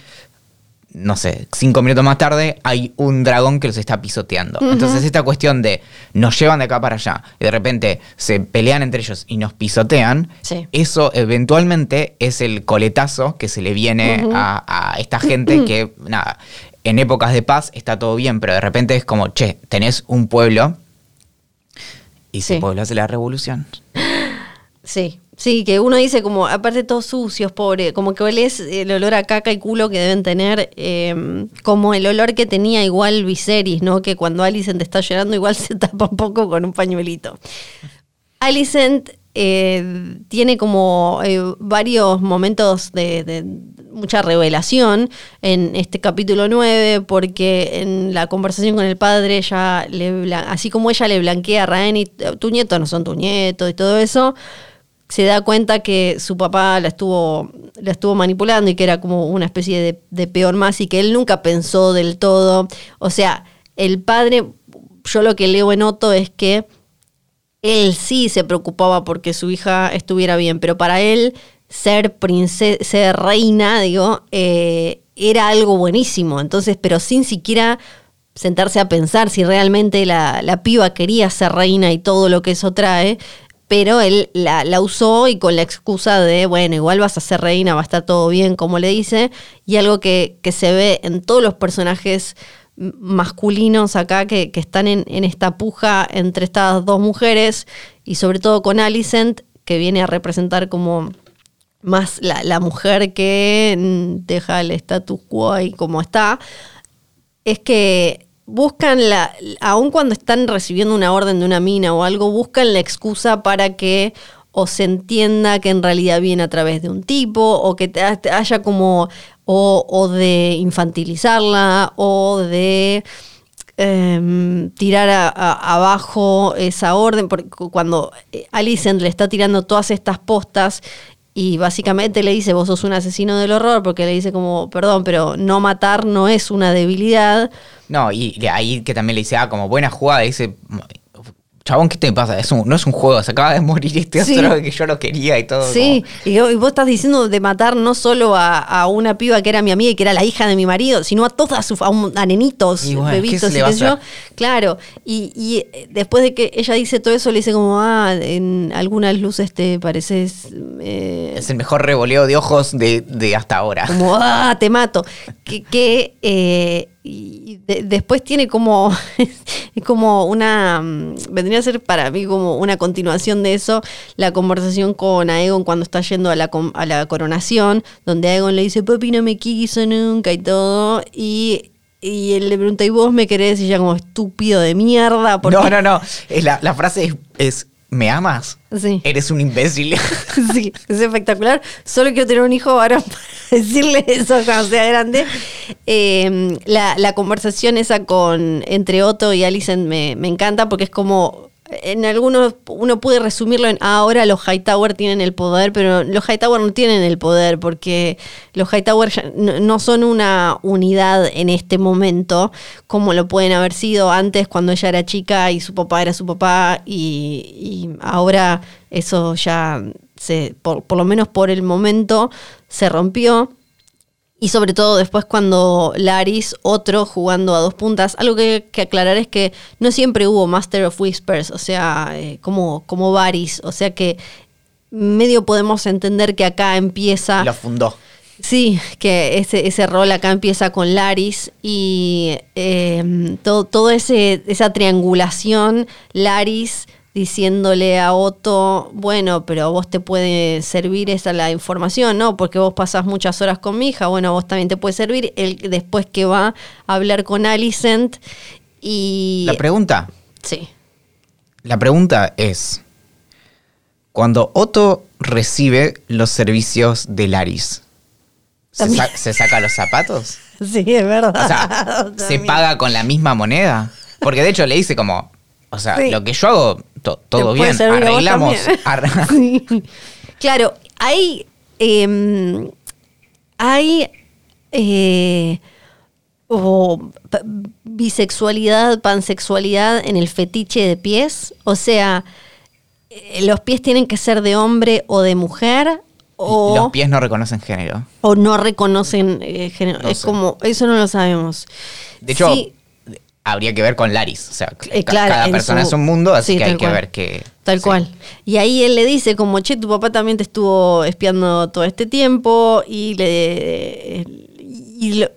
No sé, cinco minutos más tarde hay un dragón que los está pisoteando. Entonces, esta cuestión de nos llevan de acá para allá y de repente se pelean entre ellos y nos pisotean, eso eventualmente es el coletazo que se le viene a, a esta gente que, nada, en épocas de paz está todo bien, pero de repente es como, che, tenés un pueblo y se hace la revolución. Sí, sí, que uno dice como, aparte todos sucios, pobre, como que olés el olor a caca y culo que deben tener, em, como el olor que tenía igual Viserys, ¿no? Que cuando Alicent está llorando igual se tapa un poco con un pañuelito. Alicent eh, tiene como eh, varios momentos de, mucha revelación en este capítulo 9, porque en la conversación con el padre, ella le, así como ella le blanquea a Raeni, tu nieto no son tu nieto y todo eso, se da cuenta que su papá la estuvo, la estuvo manipulando y que era como una especie de, de peor más y que él nunca pensó del todo. O sea, el padre, yo lo que leo en Otto es que él sí se preocupaba porque su hija estuviera bien, pero para él ser princesa, ser reina, digo, eh, era algo buenísimo. Entonces, pero sin siquiera sentarse a pensar si realmente la, piba quería ser reina y todo lo que eso trae, pero él la, la, usó y con la excusa de, bueno, igual vas a ser reina, va a estar todo bien, como le dice, y algo que, que se ve en todos los personajes masculinos acá que, están en, esta puja entre estas dos mujeres y sobre todo con Alicent, que viene a representar como más la, mujer que deja el status quo ahí como está, es que buscan la, aun cuando están recibiendo una orden de una mina o algo, buscan la excusa para que o se entienda que en realidad viene a través de un tipo, o que haya como o, de infantilizarla o de em, tirar abajo esa orden, porque cuando Alicent le está tirando todas estas postas y básicamente le dice, vos sos un asesino del horror, porque le dice como, perdón, pero no matar no es una debilidad. No, y de ahí que también le dice, ah, como buena jugada, dice, chabón, ¿qué te pasa? Es no es un juego, se acaba de morir este otro que yo lo quería y todo. Sí, y, vos estás diciendo de matar no solo a, una piba que era mi amiga y que era la hija de mi marido, sino a todas sus, a, nenitos, bebitos y yo. Claro, y, eh, después de que ella dice todo eso, le dice como, ah, en algunas luces te pareces... Eh, es el mejor revoleo de ojos de, hasta ahora. Como, ah, te mato. que, que eh, y después tiene como, es como una, mm, vendría a ser para mí como una continuación de eso, la conversación con Aegon cuando está yendo a la, a la coronación, donde Aegon le dice, papi no me quiso nunca y todo, y y él le pregunta, ¿y vos me querés? Y ella como estúpido de mierda. No, no, no. La, la frase es, ¿me amas? Sí. Eres un imbécil. Sí, es espectacular. Solo quiero tener un hijo ahora para decirle eso cuando sea grande. Em, la, conversación esa con entre Otto y Alicent me, me encanta porque es como en algunos uno puede resumirlo en ah, ahora los Hightower tienen el poder, pero los Hightower no tienen el poder porque los Hightower no son una unidad en este momento como lo pueden haber sido antes cuando ella era chica y su papá era su papá y, ahora eso ya se por lo menos por el momento se rompió. Y sobre todo después cuando Laris, otro jugando a dos puntas, algo que, que aclarar es que no siempre hubo Master of Whispers, o sea, eh, como, como Varys, o sea que medio podemos entender que acá empieza... Lo fundó. Sí, que ese, ese rol acá empieza con Laris y eh, todo, todo ese, esa triangulación, Laris diciéndole a Otto, bueno, pero vos te puede servir esa la información, ¿no? Porque vos pasás muchas horas con mi hija, bueno, vos también te puede servir. Él después que va a hablar con Alicent y... La pregunta. Sí. La pregunta es, cuando Otto recibe los servicios de Laris, ¿se, sa- se saca los zapatos? Sí, es verdad. O sea, ¿se paga con la misma moneda? Porque de hecho le dice como, o sea, Sí. lo que yo hago, to- todo bien, arreglamos. Sí. Claro, hay. em, hay. eh, o pa- bisexualidad, pansexualidad en el fetiche de pies. O sea, eh, los pies tienen que ser de hombre o de mujer. O, Los pies no reconocen género. o no reconocen eh, género. No es sé. como, eso no lo sabemos. De hecho, Sí, habría que ver con Laris. O sea, Eh, claro, cada persona su- es un mundo, así sí, que hay que cual. ver que... Tal sí. cual. Y ahí él le dice como, che, tu papá también te estuvo espiando todo este tiempo y le y lo-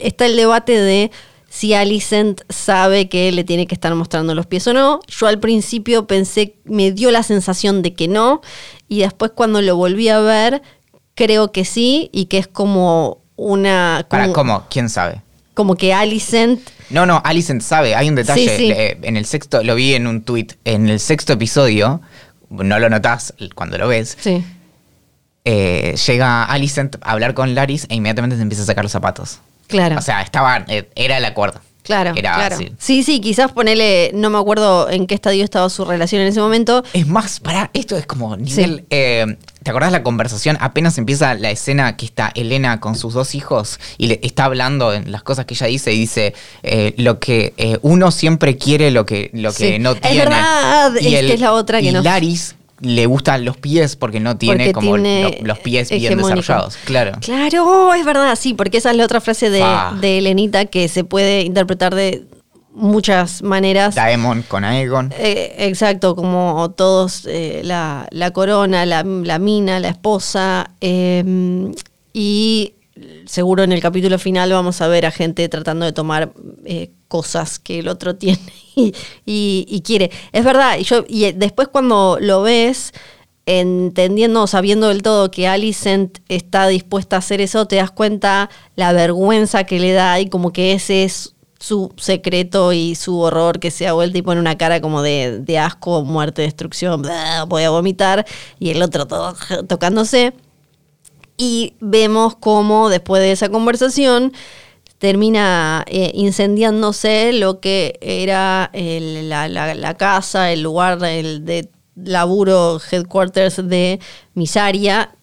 está el debate de si Alicent sabe que le tiene que estar mostrando los pies o no. Yo al principio pensé, me dio la sensación de que no, y después cuando lo volví a ver, creo que sí, y que es como una... Para, como, ¿cómo? ¿Quién sabe? Como que Alicent... No, no, Alicent sabe, hay un detalle. Sí, sí. le- en el sexto, lo vi en un tuit, en el sexto episodio, no lo notás cuando lo ves, Sí. eh, llega Alicent a hablar con Laris e inmediatamente se empieza a sacar los zapatos. Claro. O sea, estaba, eh, era el acuerdo. Claro, Era claro. así. Sí, sí, quizás ponele, no me acuerdo en qué estadio estaba su relación en ese momento. Es más, para esto es como nivel. eh, ¿Te acordás la conversación? Apenas empieza la escena que está Elena con sus dos hijos y le está hablando en las cosas que ella dice y dice eh, lo que eh, uno siempre quiere, lo que, lo que Sí. no Es tiene. verdad, es que es la otra que y no- Laris le gustan los pies porque no tiene Porque como tiene lo- los pies bien desarrollados. Claro. Claro, es verdad, sí, porque esa es la otra frase de, de Elenita que se puede interpretar de muchas maneras. Daemon con Aegon. Eh, exacto, como todos, eh, la, la corona, la, la mina, la esposa. eh, y seguro en el capítulo final vamos a ver a gente tratando de tomar eh, cosas que el otro tiene y, y- quiere. Es verdad, y yo, y eh, después cuando lo ves, entendiendo, sabiendo del todo que Alicent está dispuesta a hacer eso, te das cuenta la vergüenza que le da y como que ese es su secreto y su horror que se ha vuelto y pone una cara como de, de asco, muerte, destrucción, voy a vomitar, y el otro todo tocándose. Y vemos cómo después de esa conversación termina eh, incendiándose lo que era el- la, la- la casa, el lugar el de laburo, headquarters de Misaria.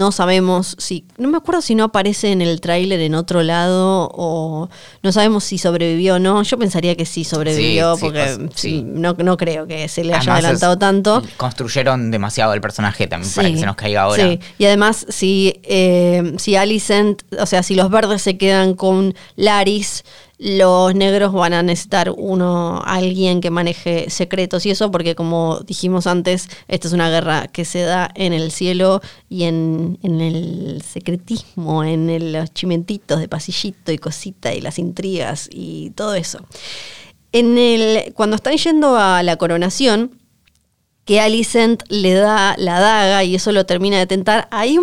No sabemos si, no me acuerdo si no aparece en el tráiler en otro lado o no sabemos si sobrevivió o no. Yo pensaría que sí sobrevivió Sí, sí, porque o sea, sí. no, no creo que se le haya Además, adelantado es- tanto. Construyeron demasiado el personaje también para que se nos caiga ahora. Sí, y además, si, eh, si Alicent, o sea, si los verdes se quedan con Laris, los negros van a necesitar uno, alguien que maneje secretos y eso, porque como dijimos antes, esta es una guerra que se da en el cielo y en, en el secretismo, en el- los chimentitos de pasillito y cosita y las intrigas y todo eso. En el, cuando están yendo a la coronación, que Alicent le da la daga y eso lo termina de tentar. Ahí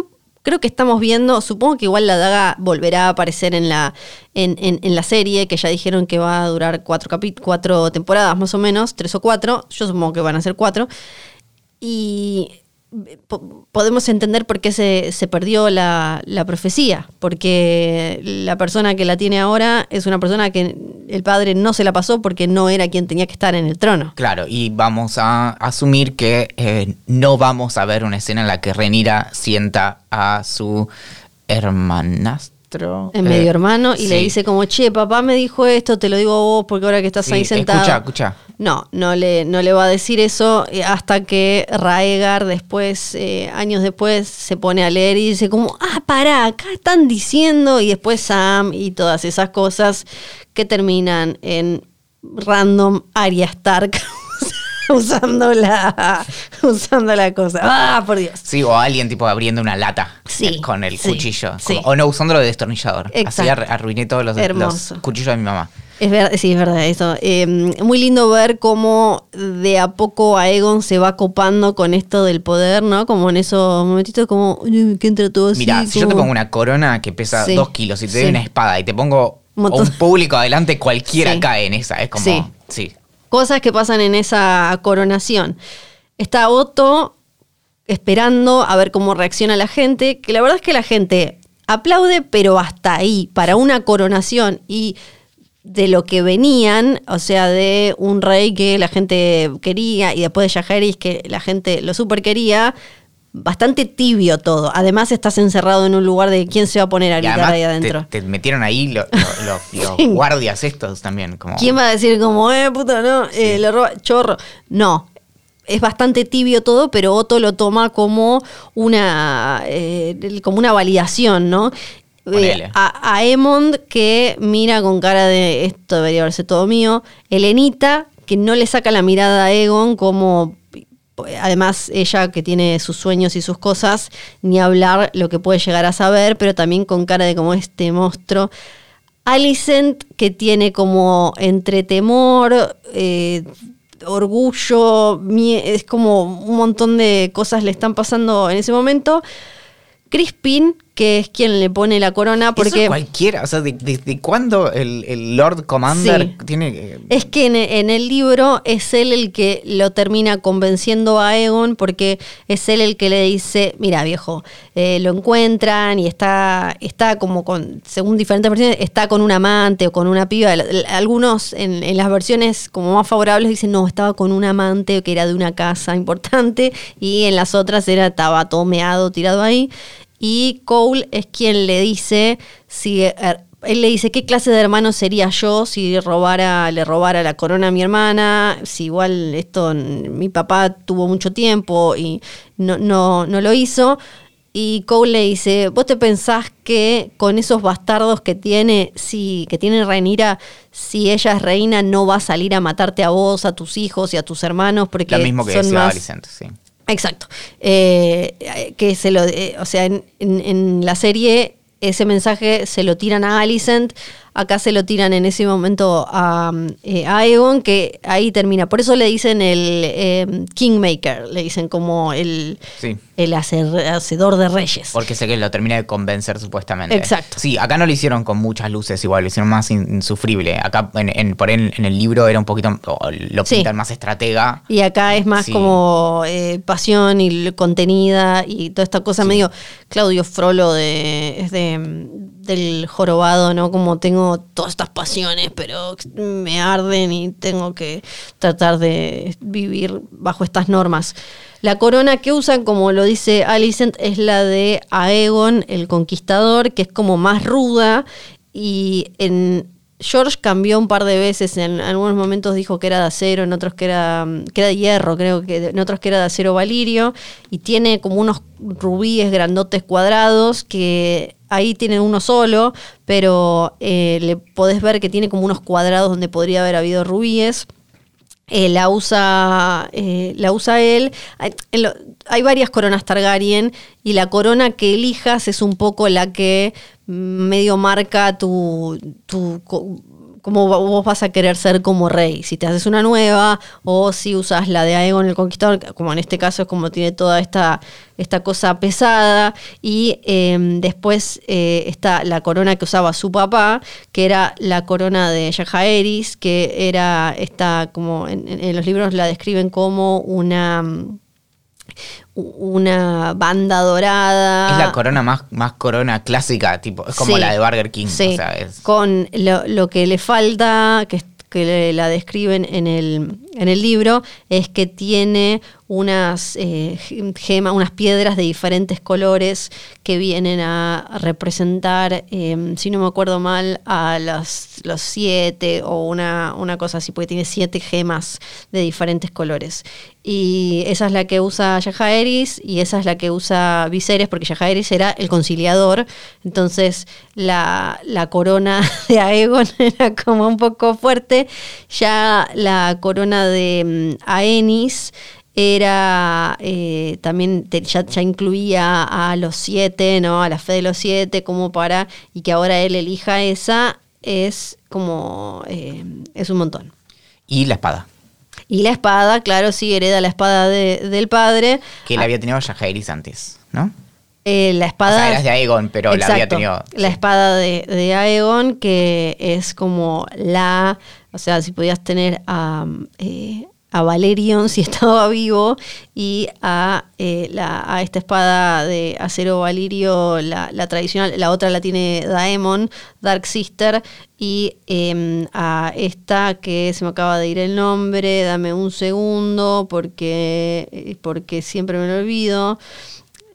creo que estamos viendo, supongo que igual la daga volverá a aparecer en la, en, en- la serie, que ya dijeron que va a durar cuatro, capi- cuatro temporadas más o menos, tres o cuatro, yo supongo que van a ser cuatro. Y po- podemos entender por qué se, se perdió la, la profecía, porque la persona que la tiene ahora es una persona que el padre no se la pasó porque no era quien tenía que estar en el trono. Claro, y vamos a asumir que eh, no vamos a ver una escena en la que Renira sienta a su hermanastro. en eh, medio hermano y le dice como, che, papá me dijo esto, te lo digo a vos porque ahora que estás Sí, ahí sentado. escucha, escucha. No, no le, no le va a decir eso eh, hasta que Raegar después, eh, años después, se pone a leer y dice como, ah, pará, acá están diciendo, y después Sam y todas esas cosas que terminan en random Arya Stark. usando la, usando la cosa. ¡Ah, por Dios! Sí, o alguien tipo abriendo una lata Sí, con el sí, cuchillo. sí. Como- o no, usándolo de destornillador. Así Exacto. ar- arruiné todos los, los cuchillos de mi mamá. Es verdad, sí, es verdad eso. Eh, muy lindo ver cómo de a poco Aegon se va copando con esto del poder, ¿no? Como en esos momentitos como "Ay, que entra todo así. Mira, si yo te pongo una corona que pesa Sí, dos kilos y te sí. doy una espada y te pongo montón. un público adelante, cualquiera Sí. cae en esa. Es como. Sí. Sí. Cosas que pasan en esa coronación. Está Otto esperando a ver cómo reacciona la gente, que la verdad es que la gente aplaude, pero hasta ahí, para una coronación y de lo que venían, o sea, de un rey que la gente quería y después de Jaehaerys que la gente lo super quería, bastante tibio todo. Además estás encerrado en un lugar de quién se va a poner a gritar ahí adentro. Te, metieron ahí lo- lo- lo- los Sí. guardias estos también. Como, ¿Quién va a decir como, eh, puta, no, eh, lo roba, chorro? No. Es bastante tibio todo, pero Otto lo toma como una, eh, como una validación, ¿no? Ponele. A, a Emond que mira con cara de esto debería verse todo mío. Elenita que no le saca la mirada a Egon como además ella que tiene sus sueños y sus cosas, ni hablar lo que puede llegar a saber, pero también con cara de como este monstruo. Alicent, que tiene como entre temor, eh, orgullo, es como un montón de cosas le están pasando en ese momento. Crispin, que es quien le pone la corona, Porque cualquiera, o sea, ¿de- ¿desde cuándo el, el Lord Commander Sí. tiene que- Es que en, en el libro es él el que lo termina convenciendo a Egon porque es él el que le dice, mira viejo, eh, lo encuentran y está, está como con, según diferentes versiones, está con un amante o con una piba. Algunos en, en las versiones como más favorables dicen, no, estaba con un amante que era de una casa importante y en las otras era, estaba todo meado, tirado ahí. Y Cole es quien le dice si eh, él le dice qué clase de hermano sería yo si robara, le robara la corona a mi hermana, si igual esto mi papá tuvo mucho tiempo y no, no, no lo hizo. Y Cole le dice, ¿vos te pensás que con esos bastardos que tiene, si, que tiene Rhaenyra, si ella es reina, no va a salir a matarte a vos, a tus hijos y a tus hermanos? Porque lo mismo que son decía más, Alicent, sí. Exacto. Eh, que se lo, eh, o sea, en, en- en la serie ese mensaje se lo tiran a Alicent, acá se lo tiran en ese momento a, eh, a Aegon, que ahí termina. Por eso le dicen el eh, Kingmaker, le dicen como el, Sí. el hacer- hacedor de reyes. Porque sé que lo termina de convencer supuestamente. Exacto. Sí, acá no lo hicieron con muchas luces igual, lo hicieron más in- insufrible. Acá en, en- por en, en el libro era un poquito, lo Sí. pintan más estratega. Y acá es más Sí. como eh, pasión y contenida y toda esta cosa medio Claudio Frollo de, es de, del jorobado, ¿no? Como tengo todas estas pasiones, pero me arden y tengo que tratar de vivir bajo estas normas. La corona que usan, como lo dice Alicent, es la de Aegon, el conquistador, que es como más ruda y en George cambió un par de veces, en algunos momentos dijo que era de acero, en otros que era, mm, que era de hierro, creo que en otros que era de acero valirio, y tiene como unos rubíes grandotes cuadrados que ahí tienen uno solo, pero eh, le podés ver que tiene como unos cuadrados donde podría haber habido rubíes. Eh, la usa eh, la usa él. Hay, hay varias coronas Targaryen y la corona que elijas es un poco la que medio marca tu, tu cómo vos vas a querer ser como rey. Si te haces una nueva o si usas la de Aegon el Conquistador, como en este caso es como tiene toda esta, esta cosa pesada. Y eh, después eh, está la corona que usaba su papá, que era la corona de Jaehaerys, que era esta, como en, los libros la describen como una una banda dorada. Es la corona más, más corona clásica, tipo, es como Sí, la de Burger King. sí, o sea, es- con lo, lo que le falta, que, que la describen en el, en el libro, es que tiene unas eh, gemas, unas piedras de diferentes colores que vienen a representar, eh, si no me acuerdo mal, a las, los siete o una, una cosa así, porque tiene siete gemas de diferentes colores. Y esa es la que usa Yajaeris y esa es la que usa Viserys, porque Yajaeris era el conciliador. Entonces la, la corona de Aegon era como un poco fuerte. Ya la corona de mm, Aenis era eh, también ya, ya, incluía a los siete, ¿no? A la fe de los siete, como para, y que ahora él elija esa, es como, eh, es un montón. Y la espada. Y la espada, claro, sí, hereda la espada del padre. Que la había tenido Jaehaerys antes, ¿no? Eh, la espada. O sea, de Aegon, pero la había tenido. La espada de, de, Aegon, que es como la. O sea, si podías tener a, a Valerion si estaba vivo y a, eh, la, a esta espada de acero Valirio, la, tradicional, la otra la tiene Daemon, Dark Sister, y em, a esta que se me acaba de ir el nombre, dame un segundo porque, eh, porque siempre me lo olvido.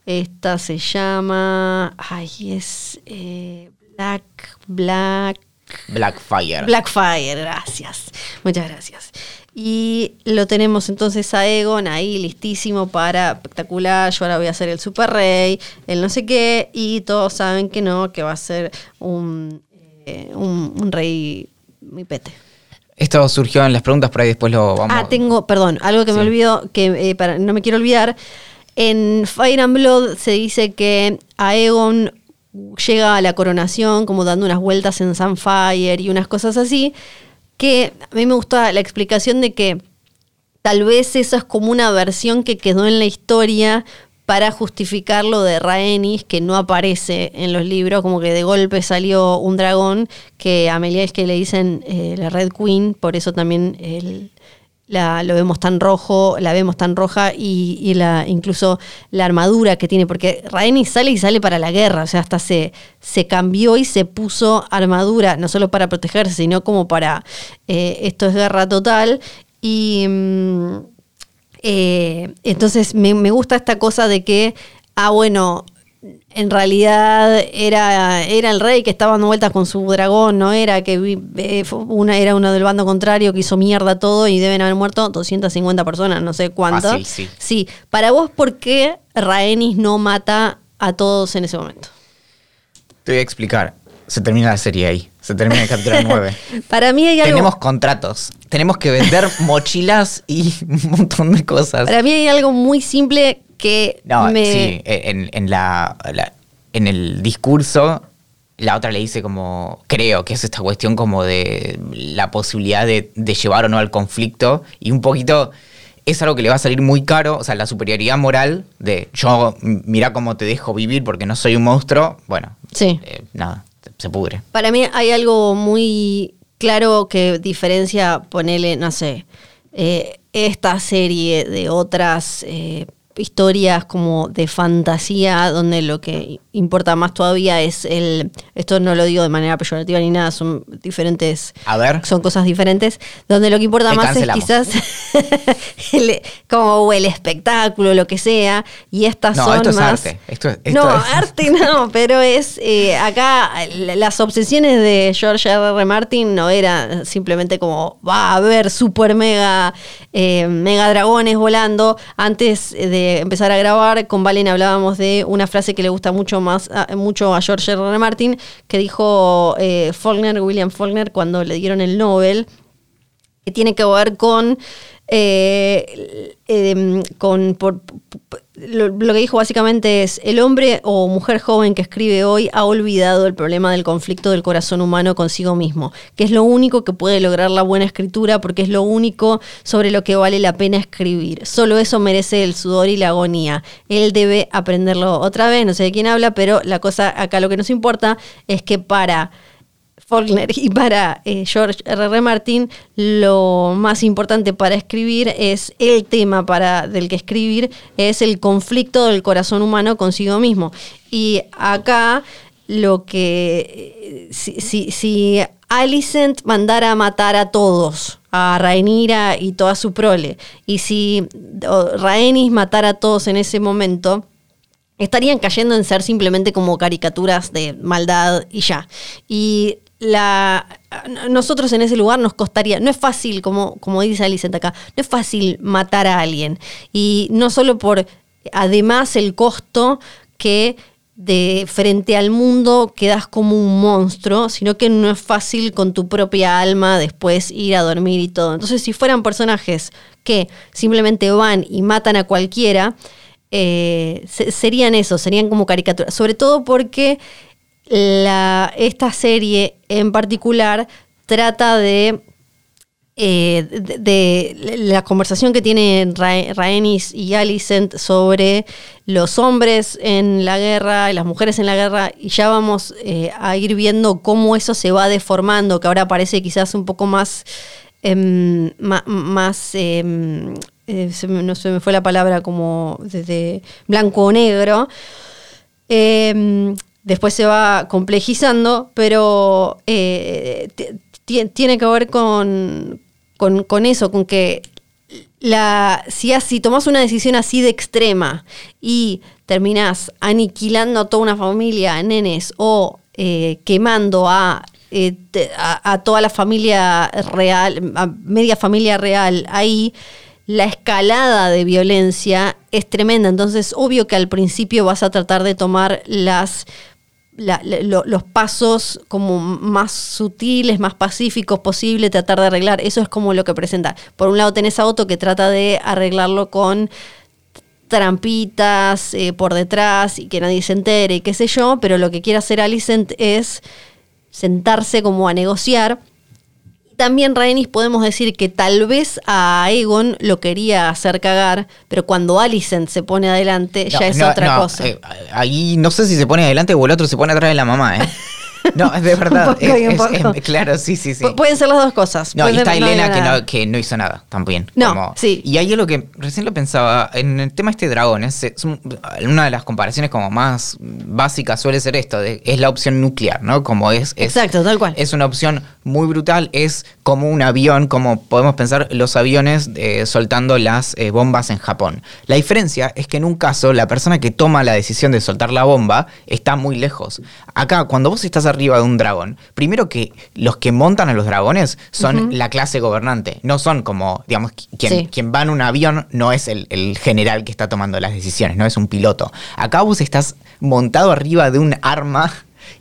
Esta se llama, ay, es eh, Black, Black. Blackfire. Blackfire, gracias. Muchas gracias. Y lo tenemos entonces a Egon ahí listísimo para espectacular. Yo ahora voy a hacer el super rey, el no sé qué, y todos saben que no, que va a ser un, eh, un, rey muy pete. Esto surgió en las preguntas, por ahí después lo vamos Ah, tengo, perdón, algo que me olvido, que eh, para, no me quiero olvidar. En Fire and Blood se dice que a Egon llega a la coronación como dando unas vueltas en Sunfire y unas cosas así que a mí me gusta la explicación de que tal vez eso es como una versión que quedó en la historia para justificar lo de Rhaenys, que no aparece en los libros, como que de golpe salió un dragón, que a Melia es que le dicen eh, la Red Queen, por eso también el, la, lo vemos tan rojo, la vemos tan roja y, la, incluso la armadura que tiene, porque Rhaenys sale y sale para la guerra, o sea, hasta se, se cambió y se puso armadura, no solo para protegerse, sino como para, eh, esto es guerra total. Y mm, eh, entonces me, me gusta esta cosa de que, ah, bueno, en realidad era, era el rey que estaba dando vueltas con su dragón, no era que eh, una, era uno del bando contrario que hizo mierda todo y deben haber muerto 250 personas, no sé cuánto. sí. sí. Para vos, ¿por qué Rhaenys no mata a todos en ese momento? Te voy a explicar. Se termina la serie ahí. Se termina el capítulo 9. Para mí hay algo... Tenemos contratos. Tenemos que vender mochilas y un montón de cosas. Para mí hay algo muy simple que no, sí, en, la, en el discurso la otra le dice como, creo que es esta cuestión como de la posibilidad de, llevar o no al conflicto y un poquito es algo que le va a salir muy caro, o sea, la superioridad moral de yo mira cómo te dejo vivir porque no soy un monstruo, bueno, sí. Eh, nada, se pudre. Para mí hay algo muy claro que diferencia, ponele, no sé, eh, esta serie de otras... Eh, historias como de fantasía, donde lo que importa más todavía es el. Esto no lo digo de manera peyorativa ni nada, son diferentes. A ver. Son cosas diferentes. Donde lo que importa más es quizás el, como el espectáculo, lo que sea. Y estas no, son esto más. Es arte. Esto, no, arte no, pero es. Eh, acá las obsesiones de George R. R. Martin no eran simplemente como va a haber super mega, eh, mega dragones volando. Antes de empezar a grabar, con Valen hablábamos de una frase que le gusta mucho más mucho a George R. R. Martin, que dijo eh, Faulkner, William Faulkner, cuando le dieron el Nobel, que tiene que ver con eh, em, con lo, que dijo básicamente es, el hombre o mujer joven que escribe hoy ha olvidado el problema del conflicto del corazón humano consigo mismo, que es lo único que puede lograr la buena escritura porque es lo único sobre lo que vale la pena escribir. Solo eso merece el sudor y la agonía. Él debe aprenderlo otra vez, no sé de quién habla, pero la cosa acá lo que nos importa es que para Faulkner y para eh, George R. R. Martin, lo más importante para escribir es el tema para, del que escribir, es el conflicto del corazón humano consigo mismo. Y acá lo que, eh, si, si, si Alicent mandara a matar a todos, a Rhaenyra y toda su prole, y si Rhaenys matara a todos en ese momento, estarían cayendo en ser simplemente como caricaturas de maldad y ya. Y la, nosotros en ese lugar nos costaría, no es fácil, como, como dice Alicent acá, no es fácil matar a alguien. Y no solo por, además, el costo que de frente al mundo quedas como un monstruo, sino que no es fácil con tu propia alma después ir a dormir y todo. Entonces, si fueran personajes que simplemente van y matan a cualquiera, eh, serían eso, serían como caricaturas. Sobre todo porque esta serie en particular trata de eh, la conversación que tienen Rhaenys y Alicent sobre los hombres en la guerra y las mujeres en la guerra, y ya vamos eh, a ir viendo cómo eso se va deformando, que ahora parece quizás un poco más, em, más, em, eh, no se me fue la palabra como desde blanco o negro. Em, después se va complejizando, pero tiene que ver con, con, eso, con que la, si, si tomas una decisión así de extrema y terminás aniquilando a toda una familia, a nenes, o eh, quemando eh, a, a, toda la familia real, a media familia real ahí, la escalada de violencia es tremenda. Entonces, obvio que al principio vas a tratar de tomar las los pasos como más sutiles, más pacíficos posible, tratar de arreglar. Eso es como lo que presenta. Por un lado tenés a Otto que trata de arreglarlo con trampitas eh, por detrás y que nadie se entere y qué sé yo, pero lo que quiere hacer Alicent es sentarse como a negociar también Rhaenys podemos decir que tal vez a Aegon lo quería hacer cagar, pero cuando Alicent se pone adelante ya es otra cosa. Eh, ahí no sé si se pone adelante o el otro se pone atrás de la mamá, ¿eh? No, es de verdad. claro, sí, sí, sí. pueden ser las dos cosas. No, y está Elena que no, hizo nada también. No, sí. Y ahí lo que recién lo pensaba, en el tema este de dragones, es una de las comparaciones como más básicas suele ser esto, es la opción nuclear, ¿no? Como es, Exacto, tal cual. Es una opción muy brutal, es como un avión, como podemos pensar los aviones eh, soltando las eh, bombas en Japón. La diferencia es que en un caso la persona que toma la decisión de soltar la bomba está muy lejos. Acá, cuando vos estás arriba de un dragón, primero que los que montan a los dragones son la clase gobernante, no son como, digamos, quien, quien va en un avión no es el, general que está tomando las decisiones, no es un piloto. Acá vos estás montado arriba de un arma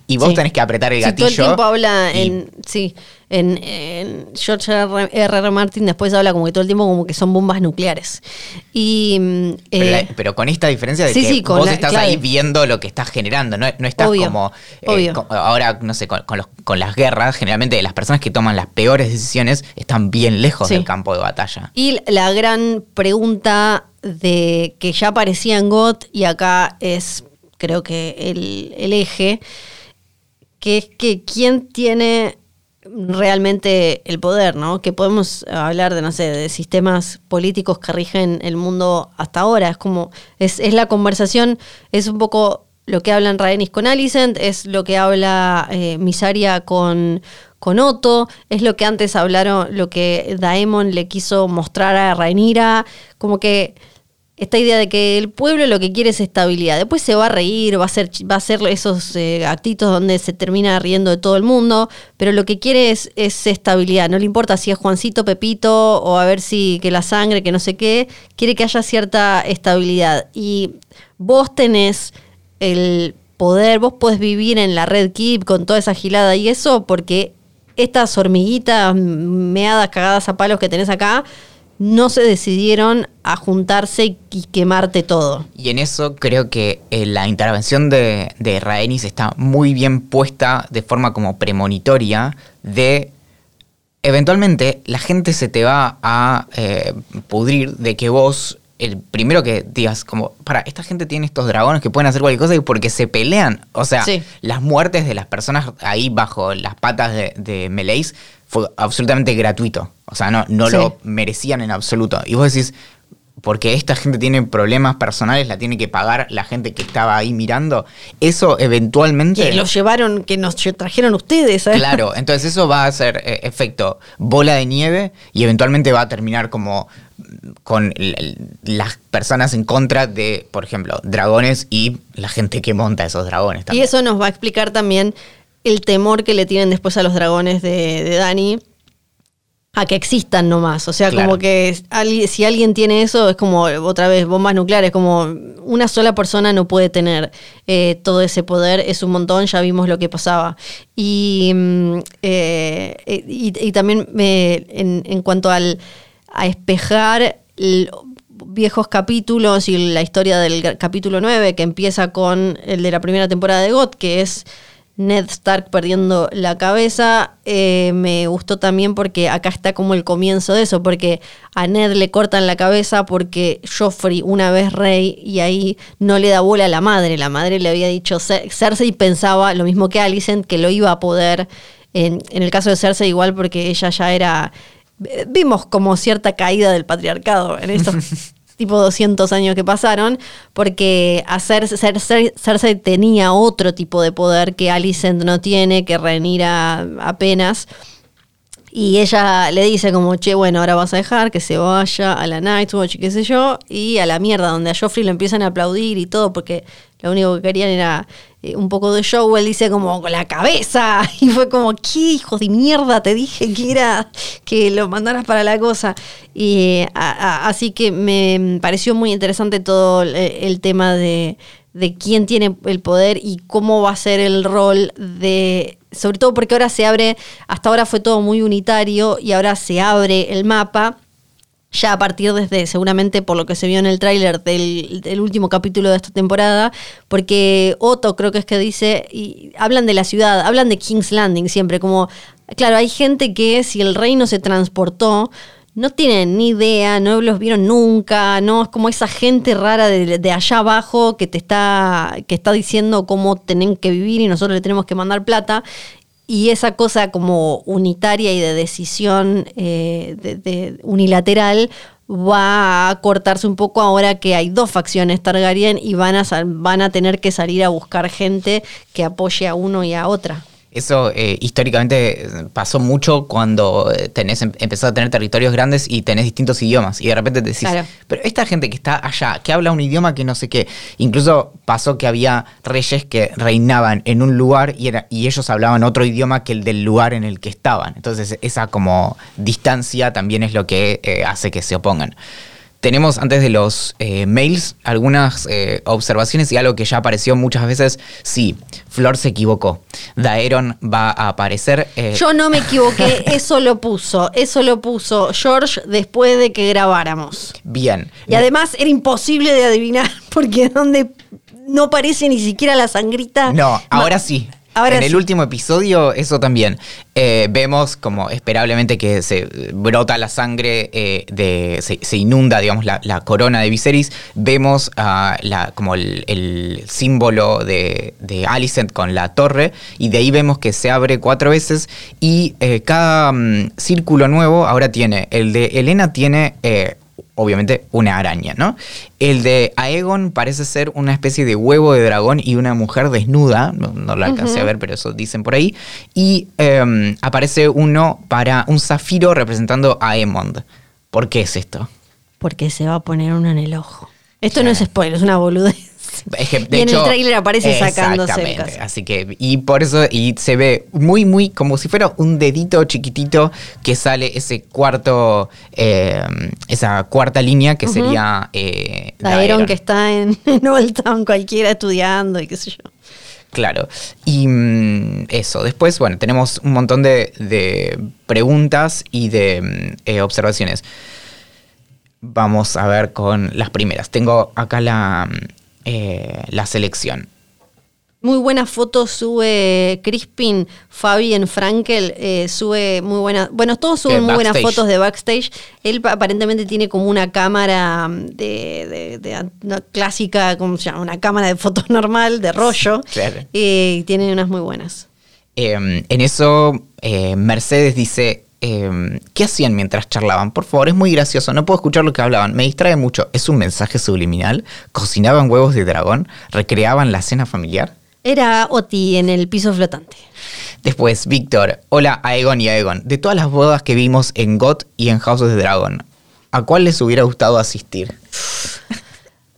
y vos tenés que apretar el gatillo. todo el tiempo habla en. Sí en, George R. R. Martin después habla como que todo el tiempo como que son bombas nucleares. Y, mm, eh, pero, con esta diferencia de que vos estás ahí viendo lo que estás generando, no, no estás como, eh, ahora, no sé, con, con, las guerras, generalmente las personas que toman las peores decisiones están bien lejos del campo de batalla. Y la gran pregunta de que ya aparecía en GOT y acá es creo que el, el eje, que es que quién tiene realmente el poder, ¿no? Que podemos hablar de, no sé, de sistemas políticos que rigen el mundo hasta ahora. Es como, es, es la conversación, es un poco lo que hablan Rhaenys con Alicent, es lo que habla eh, Misaria con, con Otto, es lo que antes hablaron, lo que Daemon le quiso mostrar a Rhaenyra, como que esta idea de que el pueblo lo que quiere es estabilidad. Después se va a reír, va a hacer, va a esos eh, actitos donde se termina riendo de todo el mundo, pero lo que quiere es, es, estabilidad. No le importa si es Juancito, Pepito o a ver si que la sangre, que no sé qué, quiere que haya cierta estabilidad. Y vos tenés el poder, vos podés vivir en la red Keep con toda esa gilada y eso porque estas hormiguitas meadas, cagadas a palos que tenés acá, no se decidieron a juntarse y quemarte todo. Y en eso creo que eh, la intervención de, de Rhaenys está muy bien puesta de forma como premonitoria de eventualmente la gente se te va a eh, pudrir de que vos el primero que digas, como, para, esta gente tiene estos dragones que pueden hacer cualquier cosa y porque se pelean. O sea, las muertes de las personas ahí bajo las patas de, de Meleis fue absolutamente gratuito. O sea, no, no lo merecían en absoluto. Y vos decís, porque esta gente tiene problemas personales, la tiene que pagar la gente que estaba ahí mirando. Eso eventualmente. Que los llevaron, que nos trajeron ustedes. ¿eh? Claro, entonces eso va a ser eh, efecto bola de nieve y eventualmente va a terminar como con las personas en contra de, por ejemplo, dragones y la gente que monta esos dragones. Y eso nos va a explicar también el temor que le tienen después a los dragones de, de Dani a que existan nomás. O sea, como que si alguien tiene eso, es como, otra vez, bombas nucleares, como una sola persona no puede tener eh, todo ese poder, es un montón, ya vimos lo que pasaba. Y, mm, eh, y, también en, en, cuanto al, a espejar viejos capítulos y la historia del capítulo 9, que empieza con el de la primera temporada de GOT, que es Ned Stark perdiendo la cabeza, eh, me gustó también porque acá está como el comienzo de eso, porque a Ned le cortan la cabeza porque Joffrey una vez rey y ahí no le da bola a la madre, la madre le había dicho Cersei pensaba lo mismo que Alicent, que lo iba a poder, en, el caso de Cersei igual porque ella ya era, vimos como cierta caída del patriarcado en estos tipo 200 años que pasaron, porque hacer, Cersei, tenía otro tipo de poder que Alicent no tiene, que Renira apenas. Y ella le dice como, che, bueno, ahora vas a dejar que se vaya a la Nightwatch y qué sé yo, y a la mierda, donde a Joffrey lo empiezan a aplaudir y todo, porque lo único que querían era eh, un poco de show, él dice como con la cabeza, y fue como, ¿qué hijo de mierda? Te dije que era que lo mandaras para la cosa. Y así que me pareció muy interesante todo el, tema de, de quién tiene el poder y cómo va a ser el rol de sobre todo porque ahora se abre, hasta ahora fue todo muy unitario y ahora se abre el mapa ya a partir desde, seguramente por lo que se vio en el tráiler del, último capítulo de esta temporada, porque Otto creo que es que dice, y hablan de la ciudad, hablan de King's Landing siempre, como, claro, hay gente que si el reino se transportó, no tienen ni idea, no los vieron nunca, no es como esa gente rara de, de, allá abajo que te está, que está diciendo cómo tienen que vivir y nosotros le tenemos que mandar plata y esa cosa como unitaria y de decisión eh, de, unilateral va a cortarse un poco ahora que hay dos facciones Targaryen y van a, van a tener que salir a buscar gente que apoye a uno y a otra. Eso eh, históricamente pasó mucho cuando eh, tenés, em, empezás a tener territorios grandes y tenés distintos idiomas. Y de repente te decís, pero esta gente que está allá, que habla un idioma que no sé qué. Incluso pasó que había reyes que reinaban en un lugar y, era, y ellos hablaban otro idioma que el del lugar en el que estaban. Entonces esa como distancia también es lo que eh, hace que se opongan. Tenemos antes de los eh, mails algunas eh, observaciones y algo que ya apareció muchas veces. Sí, Flor se equivocó. Daeron va a aparecer. Eh, Yo no me equivoqué, eso lo puso. Eso lo puso George después de que grabáramos. Bien. Y además era imposible de adivinar porque donde no aparece ni siquiera la sangrita. No, ahora sí en el último episodio, eso también. Eh, vemos como esperablemente que se brota la sangre, eh, de, se, inunda, digamos, la, corona de Viserys. Vemos la, como el, símbolo de, de, Alicent con la torre. Y de ahí vemos que se abre cuatro veces. Y eh, cada mm, círculo nuevo ahora tiene. El de Elena tiene obviamente una araña, ¿no? El de Aegon parece ser una especie de huevo de dragón y una mujer desnuda, no, lo la alcancé a ver, pero eso dicen por ahí, y em, aparece uno para un zafiro representando a Aemond. ¿Por qué es esto? Porque se va a poner uno en el ojo. Esto no es spoiler, es una boludez y en el tráiler aparece sacándose el Así que, y por eso, y se ve muy, muy como si fuera un dedito chiquitito que sale ese cuarto, eh, esa cuarta línea que sería eh, que está en, en Old Town cualquiera estudiando y qué sé yo. Claro. Y mm, eso. Después, bueno, tenemos un montón de, preguntas y de mm, eh, observaciones. Vamos a ver con las primeras. Tengo acá la, mm, eh, la selección. Muy buena foto sube Crispin, Fabi en Frankel, eh, sube muy buenas, bueno, todos suben muy buenas fotos de backstage. Él aparentemente tiene como una cámara de, clásica, como se llama? Una cámara de fotos normal, de rollo. Y tiene unas muy buenas. Em, en eso, eh, Mercedes dice, Em, ¿qué hacían mientras charlaban? Por favor, es muy gracioso, no puedo escuchar lo que hablaban, me distrae mucho. ¿Es un mensaje subliminal? ¿Cocinaban huevos de dragón? ¿Recreaban la cena familiar? Era Oti en el piso flotante. Después, Víctor, hola a Egon y a Egon. De todas las bodas que vimos en GOT y en House of the Dragon, ¿a cuál les hubiera gustado asistir?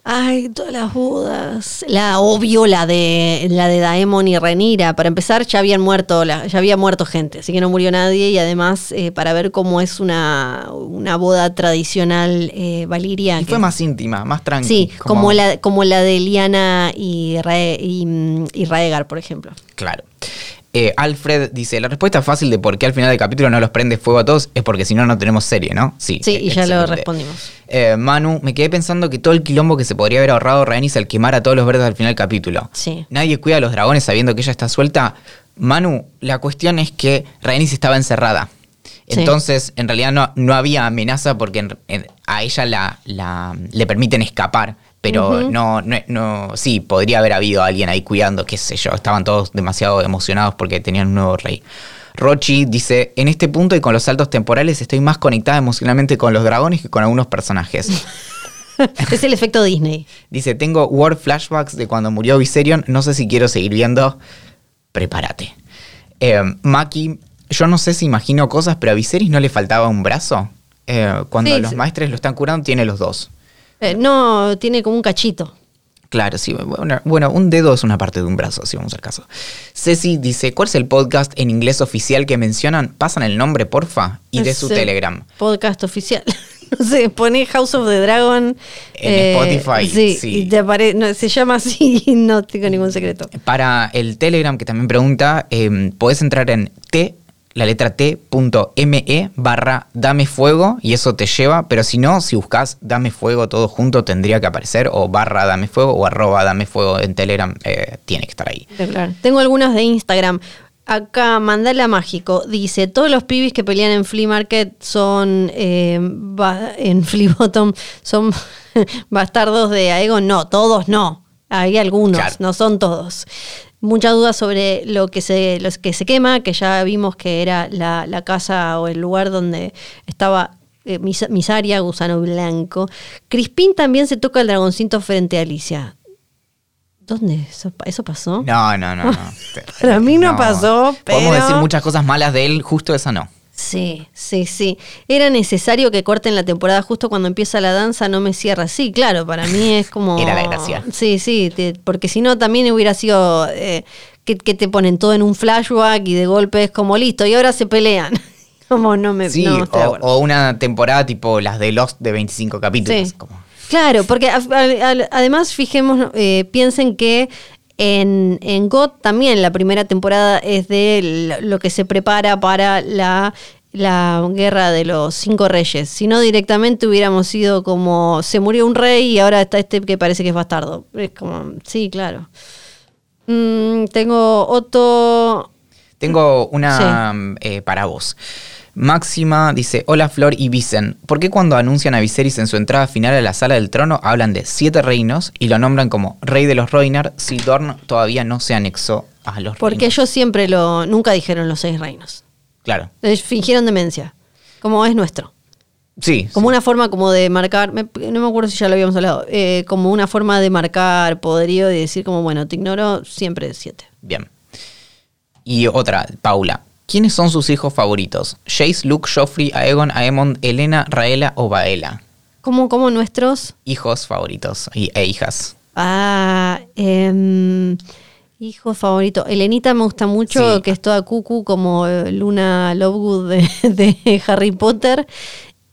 Ay, todas las bodas. La obvio, la de la de Daemon y Renira. Para empezar, ya habían muerto, ya había muerto gente, así que no murió nadie. Y además, eh, para ver cómo es una, una boda tradicional eh, valiria. Y fue más íntima, más tranquila. Sí, como... la, como la de Liana y, mm, y Raegar, por ejemplo. Claro. Eh, Alfred dice, la respuesta fácil de por qué al final del capítulo no los prende fuego a todos es porque si no, no tenemos serie, ¿no? Sí. Sí, y ya lo respondimos. Eh, Manu, me quedé pensando que todo el quilombo que se podría haber ahorrado Rhaenys al quemar a todos los verdes al final del capítulo. Sí. Nadie cuida a los dragones sabiendo que ella está suelta. Manu, la cuestión es que Rhaenys estaba encerrada. Entonces, en realidad no, no había amenaza porque a ella la, la, le permiten escapar pero no, no, no, sí, podría haber habido alguien ahí cuidando, qué sé yo, estaban todos demasiado emocionados porque tenían un nuevo rey. Rochi dice, en este punto y con los saltos temporales estoy más conectada emocionalmente con los dragones que con algunos personajes. es el efecto Disney. Dice, tengo word flashbacks de cuando murió Viserion, no sé si quiero seguir viendo, prepárate. Eh, Maki, yo no sé si imagino cosas, pero a Viserys no le faltaba un brazo. Eh, cuando los maestres lo están curando, tiene los dos. Eh, no, tiene como un cachito. Claro, sí. Bueno, un dedo es una parte de un brazo, si vamos al caso. Ceci dice, ¿cuál es el podcast en inglés oficial que mencionan? Pasan el nombre, porfa, y de su Telegram. Podcast oficial. no sé, pone House of the Dragon. En eh, Spotify. Sí, y te se llama así y no tengo ningún secreto. Para el Telegram, que también pregunta, eh, podés entrar en T la letra t.me barra dame fuego y eso te lleva, pero si no, si buscas dame fuego todo junto tendría que aparecer o barra dame fuego o arroba dame fuego en Telegram eh, tiene que estar ahí. Tengo algunas de Instagram. Acá Mandala Mágico dice, todos los pibis que pelean en Flea Market son, eh, en Flea Bottom, son bastardos de Aegon. No, todos no. Hay algunos, no son todos mucha duda sobre lo que se, que se quema, que ya vimos que era la, casa o el lugar donde estaba eh, Misaria, Gusano Blanco. Crispín también se toca el dragoncito frente a Alicia. ¿Dónde? ¿Eso, pasó? No, no, no, no. Para mí no, pasó, pero... Podemos decir muchas cosas malas de él, justo esa no. Sí, sí, sí. Era necesario que corten la temporada justo cuando empieza la danza, no me cierra. Sí, claro, para mí es como... Era la gracia. Sí, sí, porque si no también hubiera sido eh, que, te ponen todo en un flashback y de golpe es como listo y ahora se pelean. como no me... Sí, o, una temporada tipo las de Lost de 25 capítulos. Claro, porque además fijemos, eh, piensen que en, en God también la primera temporada es de lo que se prepara para la, la guerra de los cinco reyes. Si no, directamente hubiéramos sido como se murió un rey y ahora está este que parece que es bastardo. Es como, sí, claro. Mm, tengo otro. Tengo una eh, para vos. Máxima dice, hola Flor y Vicen, ¿por qué cuando anuncian a Viserys en su entrada final a la sala del trono hablan de siete reinos y lo nombran como rey de los Roinar si Dorn todavía no se anexó a los Porque ellos siempre lo, nunca dijeron los seis reinos. Claro. fingieron demencia, como es nuestro. Sí. Como una forma como de marcar, no me acuerdo si ya lo habíamos hablado, eh, como una forma de marcar poderío y decir como, bueno, te ignoro, siempre siete. Bien. Y otra, Paula, ¿Quiénes son sus hijos favoritos? Jace, Luke, Joffrey, Aegon, Aemond, Elena, Raela o Baela. ¿Cómo, cómo nuestros? Hijos favoritos e hijas. Ah, eh, hijo favorito. Elenita me gusta mucho, que es toda cucu como Luna Lovegood de, Harry Potter.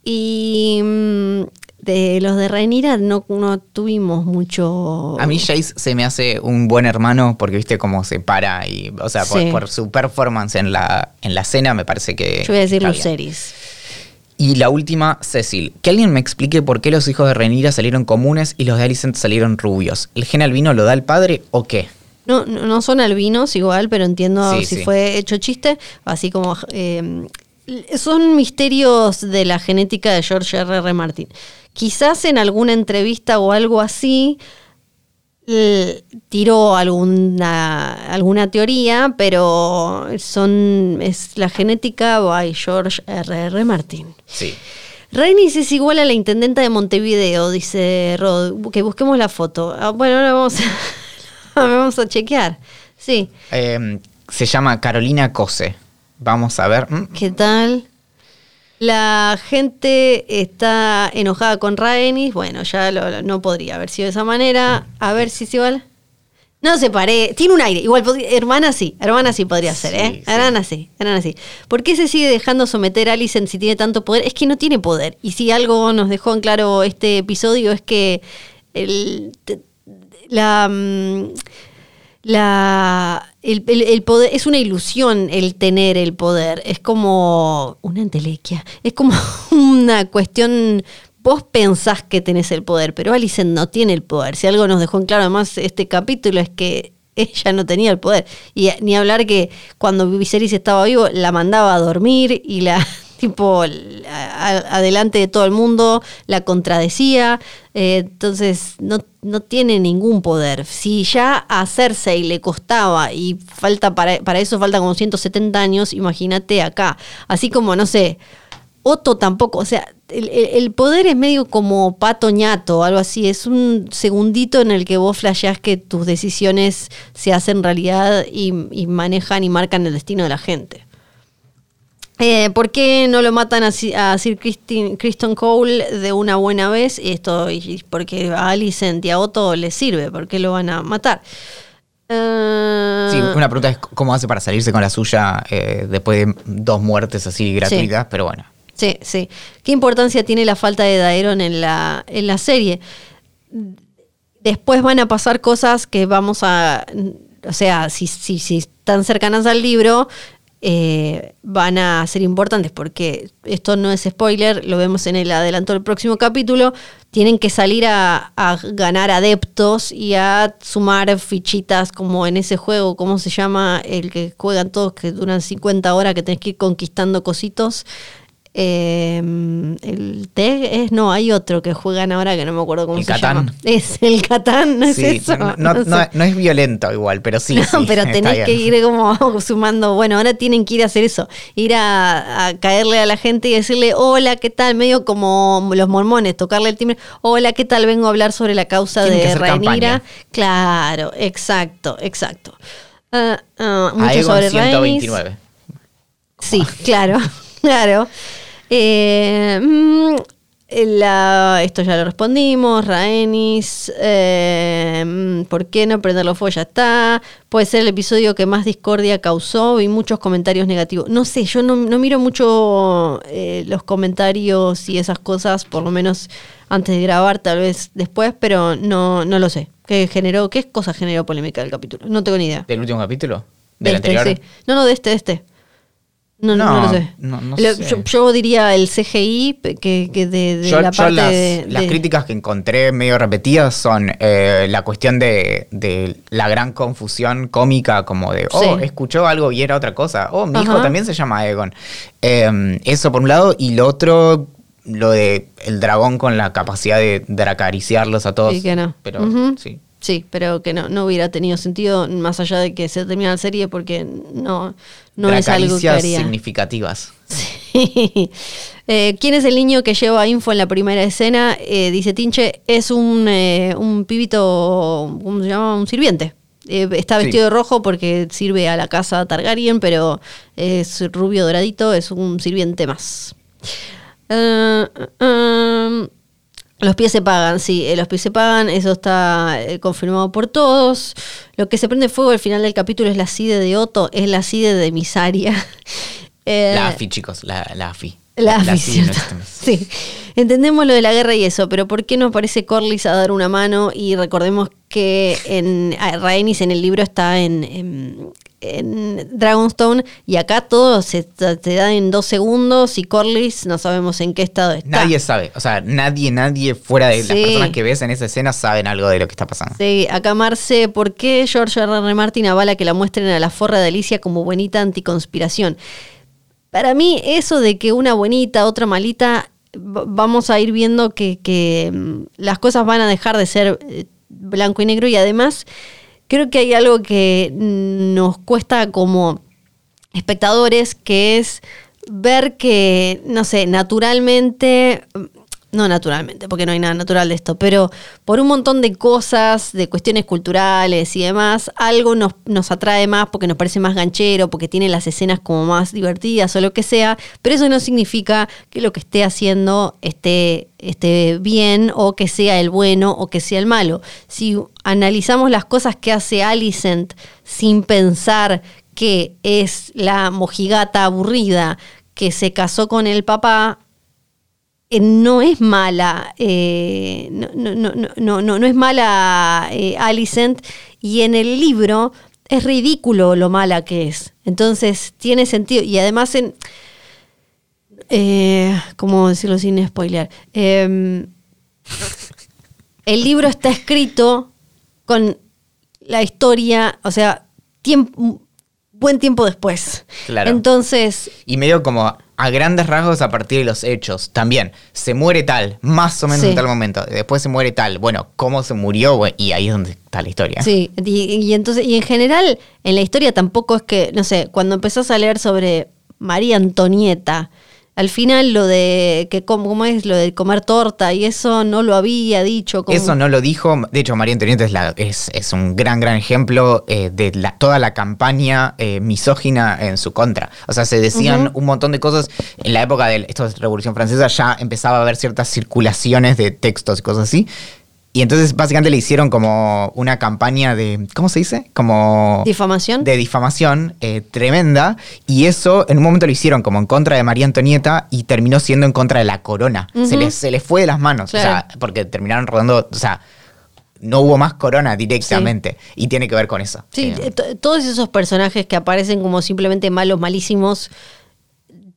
Y mm, de los de Rhaenyra no, no tuvimos mucho. A mí Jace se me hace un buen hermano porque viste cómo se para y, o sea, por, su performance en la, en la escena me parece que. Yo voy a decir Luceris. Y la última, Cecil. Que alguien me explique por qué los hijos de Rhaenyra salieron comunes y los de Alicent salieron rubios. ¿El gen albino lo da el padre o qué? No, no, son albinos igual, pero entiendo si fue hecho chiste, así como eh, son misterios de la genética de George R. R. Martin. Quizás en alguna entrevista o algo así tiró alguna, alguna teoría, pero son es la genética by George R. R. Martin. Sí. Reinis es igual a la intendenta de Montevideo, dice Rod, que busquemos la foto. Ah, bueno, ahora vamos a, vamos a chequear. Sí. Em, se llama Carolina Cose. Vamos a ver. ¿Qué tal? La gente está enojada con Rhaenys. Bueno, ya no podría haber sido de esa manera. A ver si es igual. No se pare, tiene un aire. Igual, hermana sí, hermana sí podría ser, ¿eh? Hermana sí, hermana sí. ¿Por qué se sigue dejando someter a Alicent si tiene tanto poder? Es que no tiene poder. Y si algo nos dejó en claro este episodio es que el, la, mm, la, el, poder es una ilusión el tener el poder. Es como una entelequia. Es como una cuestión vos pensás que tenés el poder, pero Alicent no tiene el poder. Si algo nos dejó en claro además este capítulo es que ella no tenía el poder. Y ni hablar que cuando Viserys estaba vivo la mandaba a dormir y la tipo adelante de todo el mundo la contradecía. Eh, entonces no, no, tiene ningún poder. Si ya a Cersei le costaba y falta para, para eso falta como 170 años, imagínate acá. Así como, no sé, Otto tampoco, o sea, el, poder es medio como pato ñato, algo así, es un segundito en el que vos flasheás que tus decisiones se hacen realidad y, manejan y marcan el destino de la gente. Eh, ¿Por qué no lo matan a, Sir Kristen Cole de una buena vez? Esto porque a Alicent y a Otto les sirve, ¿por qué lo van a matar? Eh, sí, una pregunta es cómo hace para salirse con la suya eh, después de dos muertes así gratuitas, pero bueno. Sí, sí. ¿Qué importancia tiene la falta de Daeron en la, en la serie? Después van a pasar cosas que vamos a. O sea, si, si, si están cercanas al libro, eh, van a ser importantes porque esto no es spoiler, lo vemos en el adelanto del próximo capítulo, tienen que salir a, a, ganar adeptos y a sumar fichitas como en ese juego, ¿cómo se llama? El que juegan todos, que duran 50 horas, que tenés que ir conquistando cositos. Eh, el TEG es, no, hay otro que juegan ahora que no me acuerdo cómo se llama. Es el Catán, ¿no es eso? No, es violento igual, pero sí. No, pero tenés que ir como sumando, bueno, ahora tienen que ir a hacer eso, ir a, caerle a la gente y decirle, hola, ¿qué tal? Medio como los mormones, tocarle el timbre, hola, ¿qué tal? Vengo a hablar sobre la causa de Rhaenyra. Claro, exacto, exacto. Uh, mucho sobre 129. Sí, claro, claro. Eh, mm, esto ya lo respondimos. Raenis, eh, mm, ¿por qué no prenderlo fuego? Ya está. Puede ser el episodio que más discordia causó y muchos comentarios negativos. No sé, yo no, miro mucho eh, los comentarios y esas cosas, por lo menos antes de grabar, tal vez después, pero no, no lo sé. ¿Qué generó, qué cosa generó polémica del capítulo? No tengo ni idea. ¿Del último capítulo? ¿Del este, anterior? No, no, de este, de este. No, no, no, lo sé. Yo, diría el CGI que, de, la parte las, de, las críticas que encontré medio repetidas son eh, la cuestión de, la gran confusión cómica, como de, oh, escuchó algo y era otra cosa. Oh, mi hijo también se llama Egon. Em, eso por un lado. Y lo otro, lo de el dragón con la capacidad de, acariciarlos a todos. Sí, que no. Pero sí. Sí, pero que no, no hubiera tenido sentido más allá de que se termine la serie porque no, no es algo que haría. significativas. Sí. Eh, ¿Quién es el niño que lleva info en la primera escena? Eh, dice Tinche, es un, eh, un pibito, ¿cómo se llama? Un sirviente. está vestido de rojo porque sirve a la casa Targaryen, pero es rubio doradito, es un sirviente más. Los pies se pagan, sí, los pies se pagan, eso está confirmado por todos. Lo que se prende fuego al final del capítulo es la CIDE de Otto, es la CIDE de Misaria. la AFI, chicos, la, la AFI. La, AFI, sí. Entendemos lo de la guerra y eso, pero ¿por qué no aparece Corlys a dar una mano? Y recordemos que en Rhaenys en el libro está en, en Dragonstone y acá todo se te da en dos segundos y Corlys no sabemos en qué estado está. Nadie sabe, o sea, nadie, nadie fuera de las personas que ves en esa escena saben algo de lo que está pasando. Sí, acá Marce, ¿por qué George R. R. Martin avala que la muestren a la forra de Alicia como buenita anticonspiración? Para mí eso de que una buenita, otra malita, vamos a ir viendo que, mm, las cosas van a dejar de ser eh, blanco y negro y además creo que hay algo que nos cuesta como espectadores, que es ver que, no sé, naturalmente no naturalmente, porque no hay nada natural de esto, pero por un montón de cosas, de cuestiones culturales y demás, algo nos, nos atrae más porque nos parece más ganchero, porque tiene las escenas como más divertidas o lo que sea, pero eso no significa que lo que esté haciendo esté, esté bien o que sea el bueno o que sea el malo. Si analizamos las cosas que hace Alicent sin pensar que es la mojigata aburrida que se casó con el papá, no es mala, eh, no, no, no, no, es mala eh, Alicent y en el libro es ridículo lo mala que es. Entonces tiene sentido y además en... ¿Cómo decirlo sin spoiler? Em, el libro está escrito con la historia, o sea, tiempo, buen tiempo después. Claro. Entonces... Y medio como a grandes rasgos a partir de los hechos. También, se muere tal, más o menos en tal momento. Después se muere tal. Bueno, ¿cómo se murió? y ahí es donde está la historia. Sí, y, entonces, y en general, en la historia tampoco es que, no sé, cuando empezás a leer sobre María Antonieta, al final lo de que cómo, es lo de comer torta y eso no lo había dicho. Eso no lo dijo. De hecho, María Antonieta es, es, un gran, gran ejemplo eh, de la, toda la campaña eh, misógina en su contra. O sea, se decían un montón de cosas. En la época de esto Revolución Francesa ya empezaba a haber ciertas circulaciones de textos y cosas así. Y entonces básicamente le hicieron como una campaña de, ¿cómo se dice? Como... Difamación. De difamación eh, tremenda. Y eso en un momento lo hicieron como en contra de María Antonieta y terminó siendo en contra de la corona. se, les, se les fue de las manos. O sea, porque terminaron rodando, o sea, no hubo más corona directamente. Y tiene que ver con eso. Sí, eh, todos esos personajes que aparecen como simplemente malos, malísimos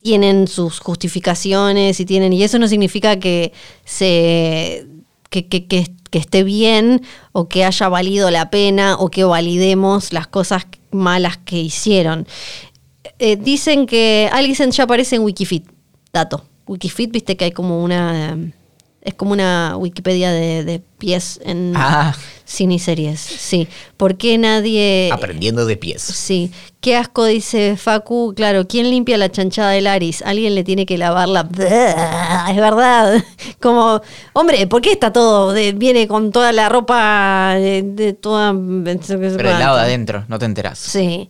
tienen sus justificaciones y tienen y eso no significa que se que, que, que, que esté bien o que haya valido la pena o que validemos las cosas malas que hicieron. Eh, dicen que Alicent ya aparece en Wikifit, dato. Wikifit, viste que hay como una es como una Wikipedia de, pies en ah. cine y series. Sí. ¿Por qué nadie. Aprendiendo de pies. Sí. Qué asco, dice Facu. Claro, ¿quién limpia la chanchada de Laris? Alguien le tiene que lavarla. Es verdad. Como, hombre, ¿por qué está todo? viene con toda la ropa de, toda. Pero el lado de adentro, no te enteras. Sí.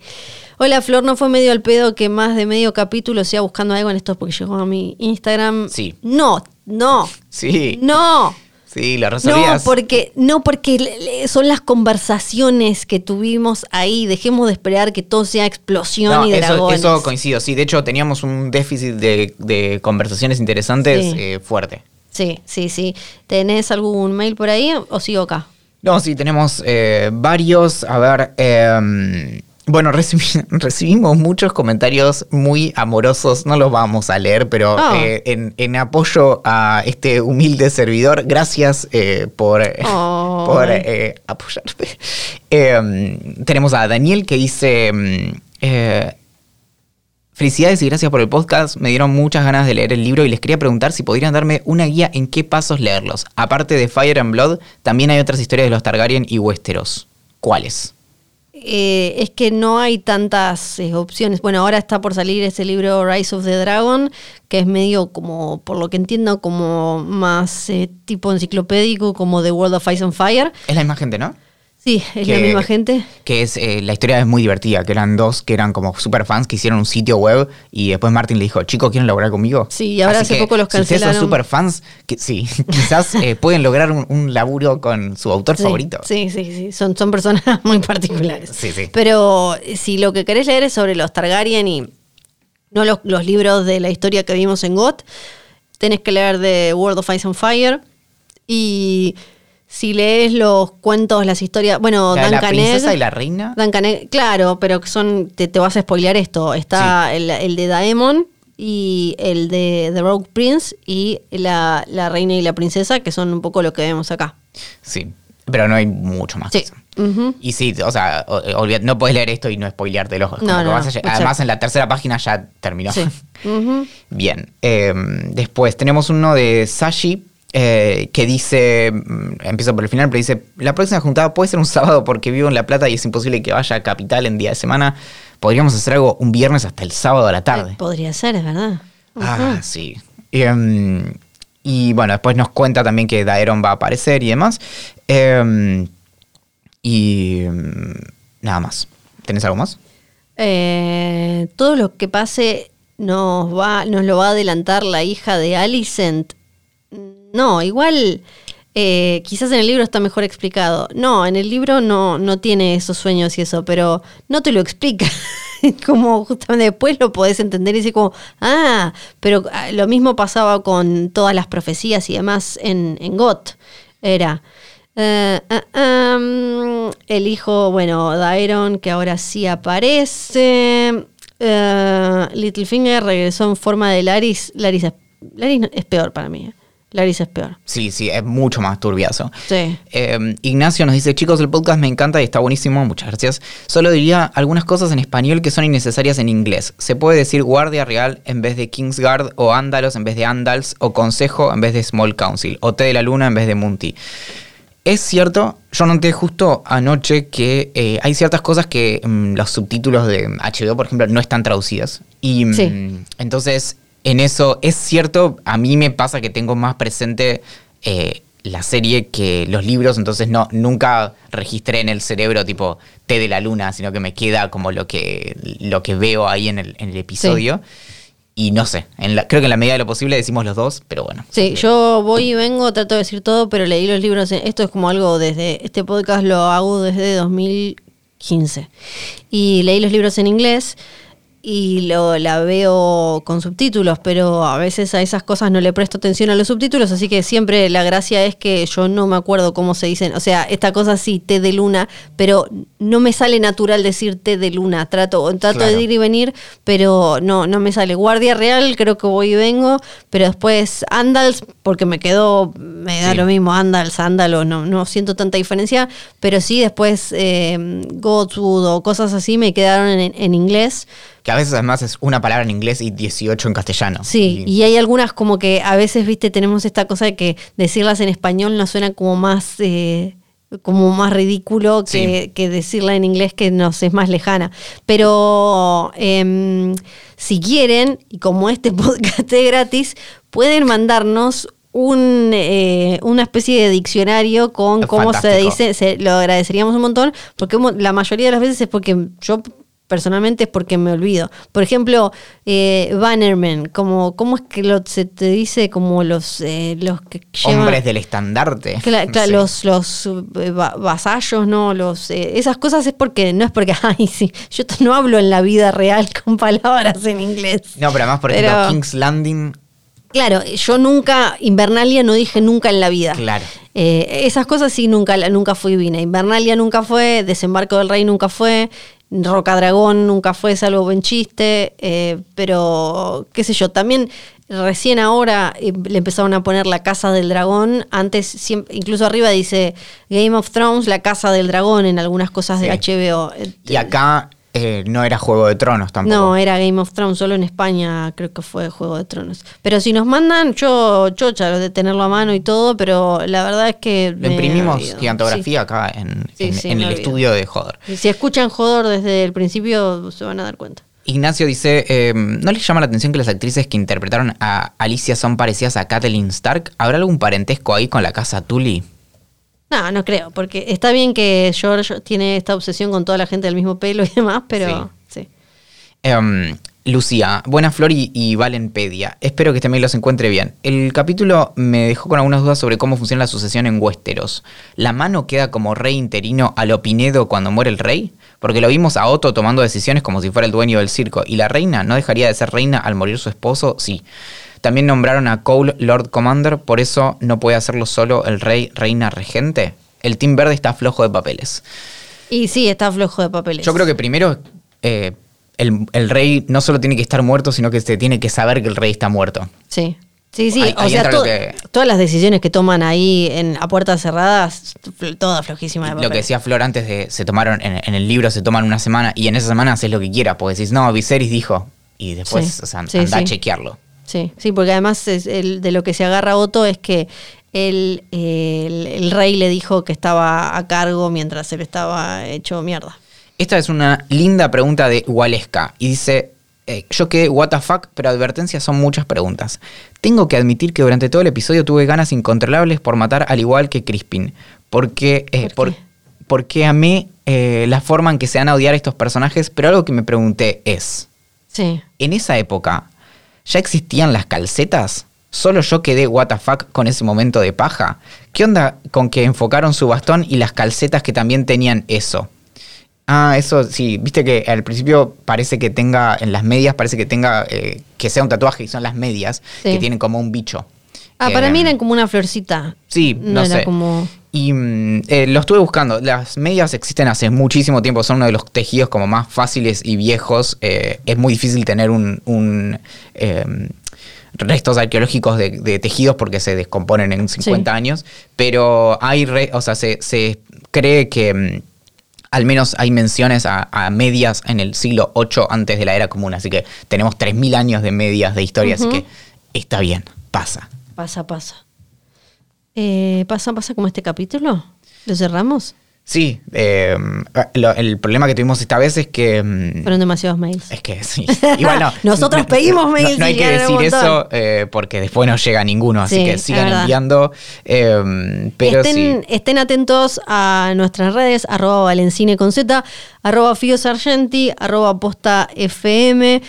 Hola Flor, no fue medio al pedo que más de medio capítulo sea buscando algo en esto porque llegó a mi Instagram. Sí. No, no. Sí. No. Sí, la resolvías. No, porque, no, porque son las conversaciones que tuvimos ahí. Dejemos de esperar que todo sea explosión y eso, dragones. Eso coincido, sí. De hecho, teníamos un déficit de, conversaciones interesantes eh, fuerte. Sí, sí, sí. ¿Tenés algún mail por ahí o sigo acá? No, sí, tenemos eh, varios. A ver, eh, bueno, recibimos muchos comentarios muy amorosos, no los vamos a leer, pero ah. eh, en, apoyo a este humilde servidor, gracias eh, por, por eh, apoyarte. Em, tenemos a Daniel que dice, mm, felicidades y gracias por el podcast, me dieron muchas ganas de leer el libro y les quería preguntar si podrían darme una guía en qué pasos leerlos. Aparte de Fire and Blood, también hay otras historias de los Targaryen y Westeros. ¿Cuáles? Eh, es que no hay tantas eh, opciones. Bueno, ahora está por salir ese libro Rise of the Dragon, que es medio como, por lo que entiendo, como más eh, tipo enciclopédico, como The World of Ice and Fire. Es la misma gente, ¿no? Sí, es la misma gente. Que es, eh, la historia es muy divertida, que eran dos que eran como super fans que hicieron un sitio web y después Martin le dijo, chicos, ¿quieren lograr conmigo? Sí, y ahora hace poco los cancelaron. Si son super fans, que, sí, quizás eh, pueden lograr un, laburo con su autor favorito. Sí, sí, sí, son, son personas muy particulares. Sí, sí. Pero eh, si lo que querés leer es sobre los Targaryen y no los, los libros de la historia que vimos en GOT, tenés que leer de World of Ice and Fire y si lees los cuentos, las historias, bueno, la, La princesa y la reina. claro, pero son, te, vas a spoilear esto. Está el, de Daemon y el de The Rogue Prince y la, reina y la princesa, que son un poco lo que vemos acá. Sí, pero no hay mucho más. Sí. Y sí, o sea, no puedes leer esto y no spoileártelo. No, además, en la tercera página ya terminó. Bien. Em, después tenemos uno de Sashi, eh, que dice, mm, empiezo por el final, pero dice, la próxima juntada puede ser un sábado porque vivo en La Plata y es imposible que vaya a Capital en día de semana. Podríamos hacer algo un viernes hasta el sábado a la tarde. podría ser, es verdad. Ah, sí. Em, y bueno, después nos cuenta también que Daeron va a aparecer y demás. Em, y mm, nada más. ¿Tenés algo más? Eh, todo lo que pase nos va, nos lo va a adelantar la hija de Alicent. No, igual eh, quizás en el libro está mejor explicado. No, en el libro no, no tiene esos sueños y eso, pero no te lo explica. como justamente después lo podés entender y decir como, ah, pero ah, lo mismo pasaba con todas las profecías y demás en, en GOT. Era, eh, eh, el hijo, bueno, Dairon, que ahora sí aparece. Uh, Littlefinger regresó en forma de Laris. Laris Laris es peor para mí. Larissa es peor. Sí, sí, es mucho más turbiazo. Sí. Eh, Ignacio nos dice, chicos, el podcast me encanta y está buenísimo, muchas gracias. Solo diría algunas cosas en español que son innecesarias en inglés. Se puede decir guardia real en vez de Kingsguard, o ándalos en vez de andals, o consejo en vez de small council, o té de la luna en vez de munti. Es cierto, yo noté justo anoche que eh, hay ciertas cosas que mm, los subtítulos de HBO, por ejemplo, no están traducidas. Y mm, entonces en eso es cierto, a mí me pasa que tengo más presente eh, la serie que los libros, entonces no, nunca registré en el cerebro tipo T de la luna, sino que me queda como lo que, lo que veo ahí en el, episodio. Y no sé, en creo que en la medida de lo posible decimos los dos, pero bueno. Sí, yo voy y vengo, trato de decir todo, pero leí los libros. Esto es como algo desde. Este podcast lo hago desde 2015. Y leí los libros en inglés y lo, la veo con subtítulos, pero a veces a esas cosas no le presto atención a los subtítulos, así que siempre la gracia es que yo no me acuerdo cómo se dicen, o sea, esta cosa sí, té de luna, pero no me sale natural decir té de luna, trato, trato de ir y venir, pero no, no me sale. Guardia Real, creo que voy y vengo, pero después Andals, porque me quedó, me da lo mismo, Andals, Ándalo, no, no siento tanta diferencia, pero sí después eh, o cosas así me quedaron en, en inglés que a veces además es una palabra en inglés y 18 en castellano. Sí, y, hay algunas como que a veces, viste, tenemos esta cosa de que decirlas en español nos suena como más... Eh, como más ridículo que, decirla en inglés que nos es más lejana. Pero em, si quieren, y como este podcast es gratis, pueden mandarnos un, eh, una especie de diccionario con cómo se dice, se, lo agradeceríamos un montón, porque la mayoría de las veces es porque yo personalmente es porque me olvido. Por ejemplo, eh, Bannerman, como, ¿cómo es que lo, se te dice como los, eh, los que Hombres del estandarte. Claro, los, los eh, vasallos, ¿no? Los, eh, esas cosas es porque, no es porque, ay, sí, yo no hablo en la vida real con palabras en inglés. No, pero además, por ejemplo, King's Landing Claro, yo nunca, Invernalia no dije nunca en la vida. Claro. esas cosas sí nunca, nunca fui vine. Invernalia nunca fue, Desembarco del Rey nunca fue, Roca Dragón nunca fue salvo buen chiste, eh, pero qué sé yo, también recién ahora eh, le empezaron a poner la Casa del Dragón, antes incluso arriba dice Game of Thrones, la Casa del Dragón en algunas cosas de HBO. Y acá eh, no era Juego de Tronos tampoco. No, era Game of Thrones, solo en España creo que fue Juego de Tronos. Pero si nos mandan, yo chocha de tenerlo a mano y todo, pero la verdad es que... Lo imprimimos gigantografía acá en, el estudio de Jodor. si escuchan Jodor desde el principio, se van a dar cuenta. Ignacio dice, em, ¿no les llama la atención que las actrices que interpretaron a Alicia son parecidas a Kathleen Stark? ¿Habrá algún parentesco ahí con la casa Tully? No, no creo, porque está bien que George tiene esta obsesión con toda la gente del mismo pelo y demás, pero sí. Em, Lucía, buena flor y, Valenpedia. Espero que también los encuentre bien. El capítulo me dejó con algunas dudas sobre cómo funciona la sucesión en Westeros. ¿La mano queda como rey interino a lo Pinedo cuando muere el rey? Porque lo vimos a Otto tomando decisiones como si fuera el dueño del circo. ¿Y la reina no dejaría de ser reina al morir su esposo? Sí. También nombraron a Cole Lord Commander, por eso no puede hacerlo solo el rey, reina, regente. El Team Verde está flojo de papeles. Y sí, está flojo de papeles. Yo creo que primero eh, el, rey no solo tiene que estar muerto, sino que se tiene que saber que el rey está muerto. Sí. Sí, sí, o sea, todas las decisiones que toman ahí en, a puertas cerradas, todas flojísimas. De lo que decía Flor antes de se tomaron en, el libro, se toman una semana y en esa semana haces lo que quieras, porque decís, no, Viserys dijo, y después o sea, anda a chequearlo. Sí, sí, porque además es el, de lo que se agarra Otto es que el, el, rey le dijo que estaba a cargo mientras él estaba hecho mierda. Esta es una linda pregunta de Waleska y dice, eh, yo quedé what the fuck, pero advertencias son muchas preguntas. Tengo que admitir que durante todo el episodio tuve ganas incontrolables por matar al igual que Crispin. Porque, eh, ¿Por porque amé eh, la forma en que se van a odiar estos personajes, pero algo que me pregunté es, Sí. en esa época, ¿ya existían las calcetas? ¿Solo yo quedé fuck con ese momento de paja? ¿Qué onda con que enfocaron su bastón y las calcetas que también tenían eso? Ah, eso sí, viste que al principio parece que tenga, en las medias parece que tenga, eh, que sea un tatuaje y son las medias, Sí. que tienen como un bicho. Ah, para mí eran como una florcita. Sí, No, no, era sé. como. Y mm, eh, lo estuve buscando. Las medias existen hace muchísimo tiempo. Son uno de los tejidos como más fáciles y viejos. Eh, es muy difícil tener un, un, eh, restos arqueológicos de, de tejidos porque se descomponen en 50 Sí. años. Pero hay, re- o sea, se, se cree que mm, al menos hay menciones a, a medias en el siglo 8 antes de la era común. Así que tenemos 3.000 años de medias de historia. Así que está bien, pasa. Pasa, pasa. Eh, pasa, pasa como este capítulo. ¿Lo cerramos? Sí, eh, lo- el problema que tuvimos esta vez es que... mm, Fueron demasiados mails. Es que sí. Igual no. Nosotros no- pedimos no- mails No, hay y que decir eso eh, porque después no llega ninguno, así Sí, que sigan enviando. eh, pero estén, sí. estén atentos a nuestras redes, arroba valencine con Z, arroba Fio Sargenti, arroba posta FM.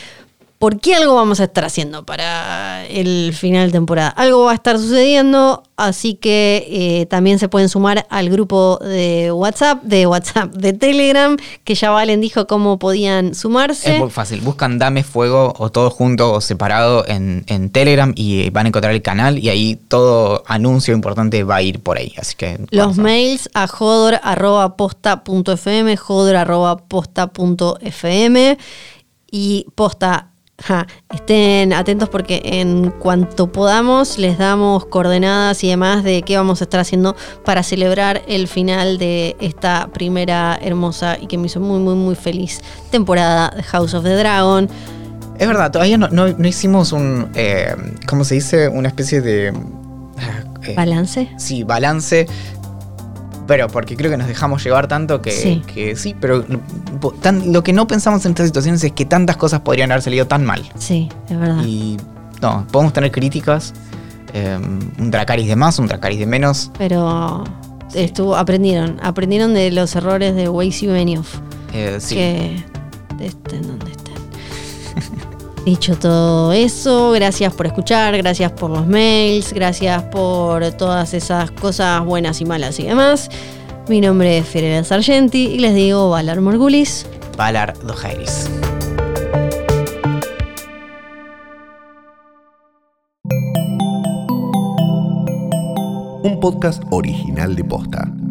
¿Por qué algo vamos a estar haciendo para el final de temporada? Algo va a estar sucediendo, así que eh, también se pueden sumar al grupo de WhatsApp, de WhatsApp, de Telegram, que ya Valen dijo cómo podían sumarse. Es muy fácil. Buscan Dame Fuego o todo junto o separado en, en Telegram y van a encontrar el canal y ahí todo anuncio importante va a ir por ahí. Así que. Los mails a jodor.posta.fm, jodor.posta.fm y posta. Ja, estén atentos porque en cuanto podamos les damos coordenadas y demás de qué vamos a estar haciendo para celebrar el final de esta primera hermosa y que me hizo muy muy muy feliz temporada de House of the Dragon. Es verdad, todavía no, no- no hicimos un. eh, ¿Cómo se dice? Una especie de. ah, eh, Balance. Sí, balance. Pero porque creo que nos dejamos llevar tanto que Sí. que sí pero tan- lo que no pensamos en estas situaciones es que tantas cosas podrían haber salido tan mal. Sí, es verdad. Y no, podemos tener críticas. eh, un Dracaris de más, un Dracaris de menos. Pero estuvo, aprendieron, aprendieron de los errores de Weiss y Benioff. eh, sí. que estén donde estén. Dicho todo eso, gracias por escuchar, gracias por los mails, gracias por todas esas cosas buenas y malas y demás. Mi nombre es Fiorella Sargenti y les digo Valar Morgulis. Valar Dojairis. Un podcast original de Posta.